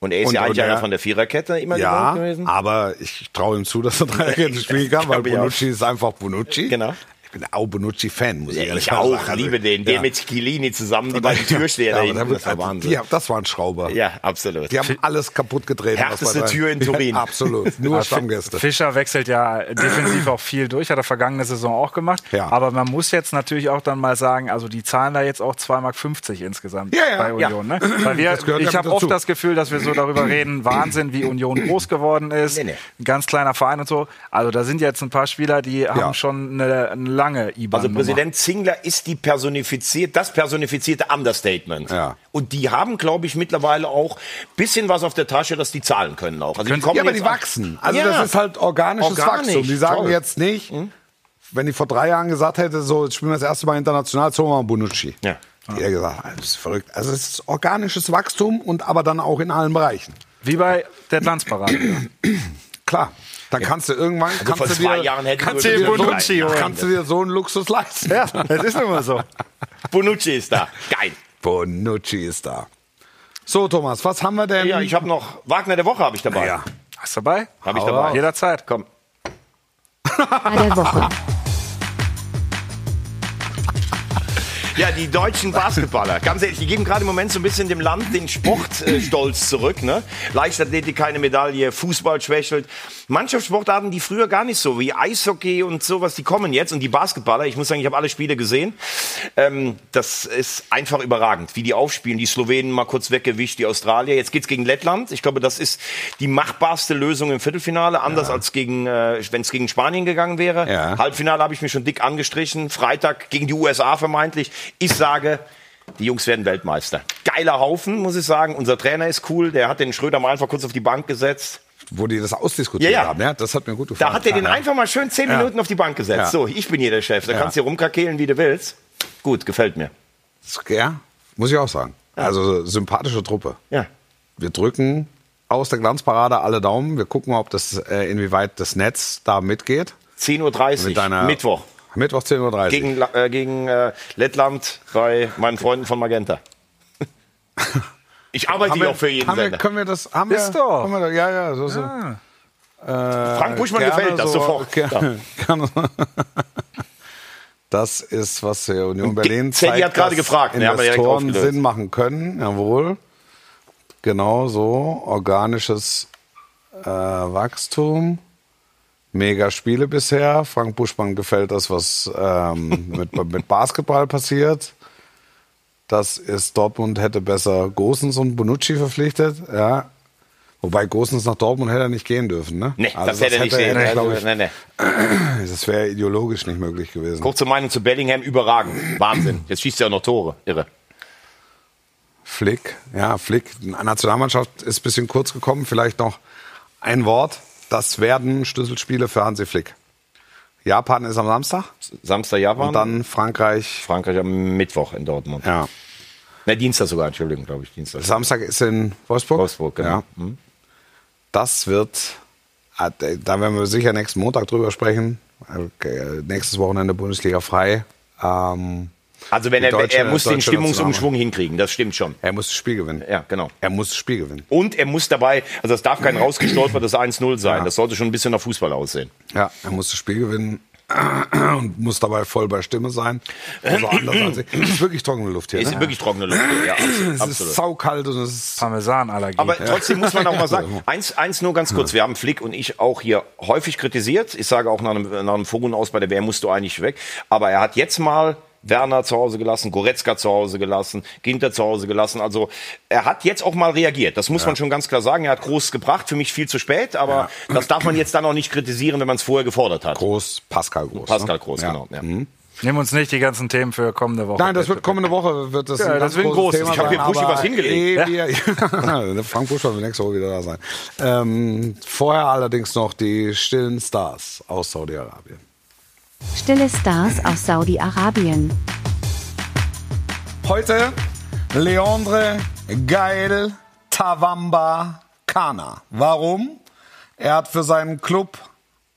Und er ist Und- ja eigentlich und einer er- von der Viererkette immer Ja, gewesen. aber ich traue ihm zu, dass er Dreierkette spielen kann, weil glaub ich auch. Bonucci ist einfach Bonucci. Genau. Ich bin auch Bonucci-Fan, muss ich Ja, ehrlich ich auch, sagen. Also, liebe den. Der ja. mit Chiellini zusammen, die beiden Türsteher Ja, da Das war Wahnsinn. Die, das waren Schrauber. Ja, absolut. Die haben alles kaputt getreten. was Härteste Tür in Turin. Ja, absolut. Nur Ja, Stammgäste. Fischer wechselt ja defensiv auch viel durch, hat er vergangene Saison auch gemacht. Ja. Aber man muss jetzt natürlich auch dann mal sagen, also die zahlen da jetzt auch 2,50 Mark insgesamt Ja, ja, bei ja. Union. Ne? Weil wir, ich habe oft das Gefühl, dass wir so darüber reden, Wahnsinn, wie Union groß geworden ist. Nee, nee. Ein ganz kleiner Verein und so. Also da sind jetzt ein paar Spieler, die haben Ja. schon eine, eine lange IBAN. Also Präsident Zingler ist die personifiziert, das personifizierte Understatement. Ja. Und die haben, glaube ich, mittlerweile auch bisschen was auf der Tasche, dass die zahlen können auch. Also die kommen Ja, aber die wachsen. Also Ja. das ist halt organisches Organisch, Wachstum. Die sagen toll. jetzt nicht, wenn ich vor drei Jahren gesagt hätte, so, jetzt spielen wir das erste Mal international, jetzt holen wir mal Bonucci. Ja. Jeder gesagt, das ist verrückt. Also es ist organisches Wachstum und aber dann auch in allen Bereichen. Wie bei der Glanzparade. Klar. Dann kannst du irgendwann Also kannst vor du zwei dir, kannst du dir Bonucci so- holen. kannst du dir so einen Luxus leisten. ja, das ist immer so. Bonucci ist da. Geil. Bonucci ist da. So, Thomas, was haben wir denn? Ja, ich habe noch Wagner der Woche habe ich dabei. ja. Hast du dabei? Habe ich dabei. Jederzeit. Komm. Bei der Woche. Ja, die deutschen Basketballer. Ganz ehrlich, die geben gerade im Moment so ein bisschen dem Land den Sportstolz äh, zurück. Ne? Leichtathletik keine Medaille, Fußball schwächelt. Mannschaftssportarten, die früher gar nicht so, wie Eishockey und sowas, die kommen jetzt. Und die Basketballer, ich muss sagen, ich habe alle Spiele gesehen. Ähm, das ist einfach überragend, wie die aufspielen. Die Slowenen mal kurz weggewischt, die Australier. Jetzt geht's gegen Lettland. Ich glaube, das ist die machbarste Lösung im Viertelfinale. Anders als gegen, äh, wenn es gegen Spanien gegangen wäre. Ja. Halbfinale habe ich mir schon dick angestrichen. Freitag gegen die USA vermeintlich. Ich sage, die Jungs werden Weltmeister. Geiler Haufen, muss ich sagen. Unser Trainer ist cool. Der hat den Schröder mal einfach kurz auf die Bank gesetzt. Wo die das ausdiskutiert Ja, ja. haben. Ja, das hat mir gut gefallen. Da hat er den einfach mal schön zehn Minuten auf die Bank gesetzt. So, ich bin hier der Chef. Da kannst du hier rumkrakehlen, wie du willst. Gut, gefällt mir. Ja, muss ich auch sagen. Also sympathische Truppe. Ja. Wir drücken aus der Glanzparade alle Daumen. Wir gucken mal, ob das, äh, inwieweit das Netz da mitgeht. 10.30 Mit Uhr, deiner Mittwoch. Mittwoch 10.30 Uhr. Gegen, äh, gegen äh, Lettland bei meinen Freunden von Magenta. Ich arbeite hier auch für jeden haben wir, Sender. können wir das? Haben Ist wir, doch. Haben wir, ja, ja, so, so. Frank Buschmann gefällt das so, sofort. gerne- gerne. Das ist, was der Union Berlin Teddy zeigt, hat gerade gefragt, ne, Investoren aufgelöst. Sinn machen können, jawohl. Genau so, organisches äh, Wachstum. Mega Spiele bisher. Frank Buschmann gefällt das, was ähm, mit, mit Basketball passiert. Das ist Dortmund hätte besser Gosens und Bonucci verpflichtet. Ja. Wobei Gosens nach Dortmund hätte er nicht gehen dürfen, ne? Nee, Also das hätte er nicht hätte er, glaub Also, ich, nee, nee. das wäre ideologisch nicht möglich gewesen. Kurze Meinung zu Bellingham, überragend. Wahnsinn. Jetzt schießt er auch noch Tore. Irre. Flick, ja, Flick, Nationalmannschaft ist ein bisschen kurz gekommen. Vielleicht noch ein Wort. Das werden Schlüsselspiele für Hansi Flick. Japan ist am Samstag Samstag Japan, und dann Frankreich. Frankreich am Mittwoch in Dortmund. Ja. Ne, Dienstag sogar, Entschuldigung, glaube ich, Dienstag. Samstag ist in Wolfsburg. Wolfsburg, genau. Ja. Das wird, ah, da werden wir sicher nächsten Montag drüber sprechen. Okay, nächstes Wochenende Bundesliga frei. Ähm, Also wenn er, deutsche- er muss den Stimmungsumschwung hinkriegen, das stimmt schon. er muss das Spiel gewinnen. Ja, genau. Er muss das Spiel gewinnen. Und er muss dabei, also es darf kein rausgestolpertes 1-0 sein. Ja. Das sollte schon ein bisschen nach Fußball aussehen. Ja, er muss das Spiel gewinnen und muss dabei voll bei Stimme sein. Also anders als ich. Es ist wirklich trockene Luft hier. Ist Ne? wirklich trockene Luft. hier, Ja, absolut. Es ist saukalt und es ist Parmesanallergie. Aber trotzdem muss man auch mal sagen, eins, eins nur ganz kurz. Wir haben Flick und ich auch hier häufig kritisiert. Ich sage auch nach einem, nach einem Fogun aus bei der WM musst du eigentlich weg. Aber er hat jetzt mal Werner zu Hause gelassen, Goretzka zu Hause gelassen, Ginter zu Hause gelassen. Also er hat jetzt auch mal reagiert. Das muss man schon ganz klar sagen. Er hat groß gebracht, für mich viel zu spät. Aber das darf man jetzt dann auch nicht kritisieren, wenn man es vorher gefordert hat. groß, Pascal Groß. Pascal ne? Groß, Ja. genau. Ja. Nimm uns nicht die ganzen Themen für kommende Woche. Nein, das wird kommende Woche wird das Ja, ein das ganz wird ein großes großes. Thema Ich hab hier Buschi was hingelegt. wir- Ja. Frank Busch wird nächste Woche wieder da sein. Ähm, vorher allerdings noch die stillen Stars aus Saudi-Arabien. Stille Stars aus Saudi-Arabien. Heute Leandre Gael Tawamba Kana. Warum? Er hat für seinen Club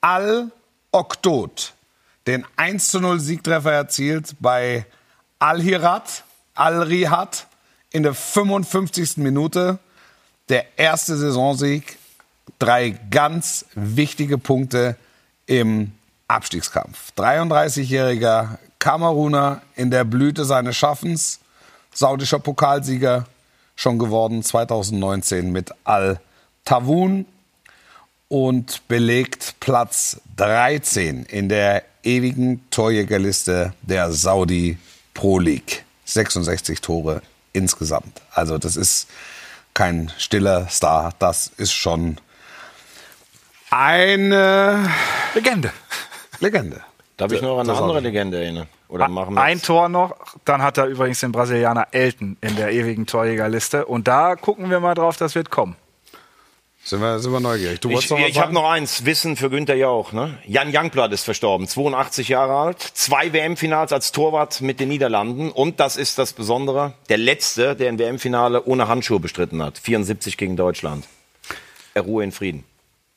Al Oktot den 1 zu 0 Siegtreffer erzielt bei Al Hirat, Al Rihad in der 55. Minute. Der erste Saisonsieg. Drei ganz wichtige Punkte im Abstiegskampf. 33-jähriger Kameruner in der Blüte seines Schaffens, saudischer Pokalsieger schon geworden 2019 mit Al Tawun und belegt Platz 13 in der ewigen Torjägerliste der Saudi Pro League. 66 Tore insgesamt. Also das ist kein stiller Star, das ist schon eine Legende. Legende. Darf ich noch an eine andere Legende erinnern? Oder machen wir Ein Tor noch, dann hat er übrigens den Brasilianer Elton in der ewigen Torjägerliste. Und da gucken wir mal drauf, das wird kommen. Sind wir, sind wir neugierig. Du Ich, noch ich habe noch eins, Wissen für Günther Jauch. Ne? Jan Youngblood ist verstorben, 82 Jahre alt, zwei WM-Finals als Torwart mit den Niederlanden und das ist das Besondere, der letzte, der ein WM-Finale ohne Handschuhe bestritten hat, 74 gegen Deutschland. Er ruhe in Frieden.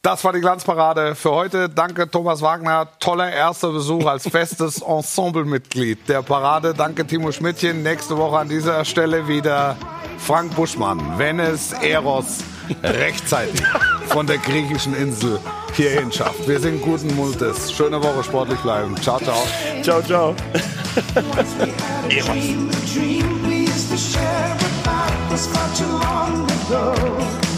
Das war die Glanzparade für heute. Danke Thomas Wagner. Toller erster Besuch als festes Ensemblemitglied der Parade. Danke Timo Schmidtchen. Nächste Woche an dieser Stelle wieder Frank Buschmann, wenn es Eros rechtzeitig von der griechischen Insel hierhin schafft. Wir sind guten Mutes. Schöne Woche, sportlich bleiben. Ciao, ciao. Ciao, ciao. Once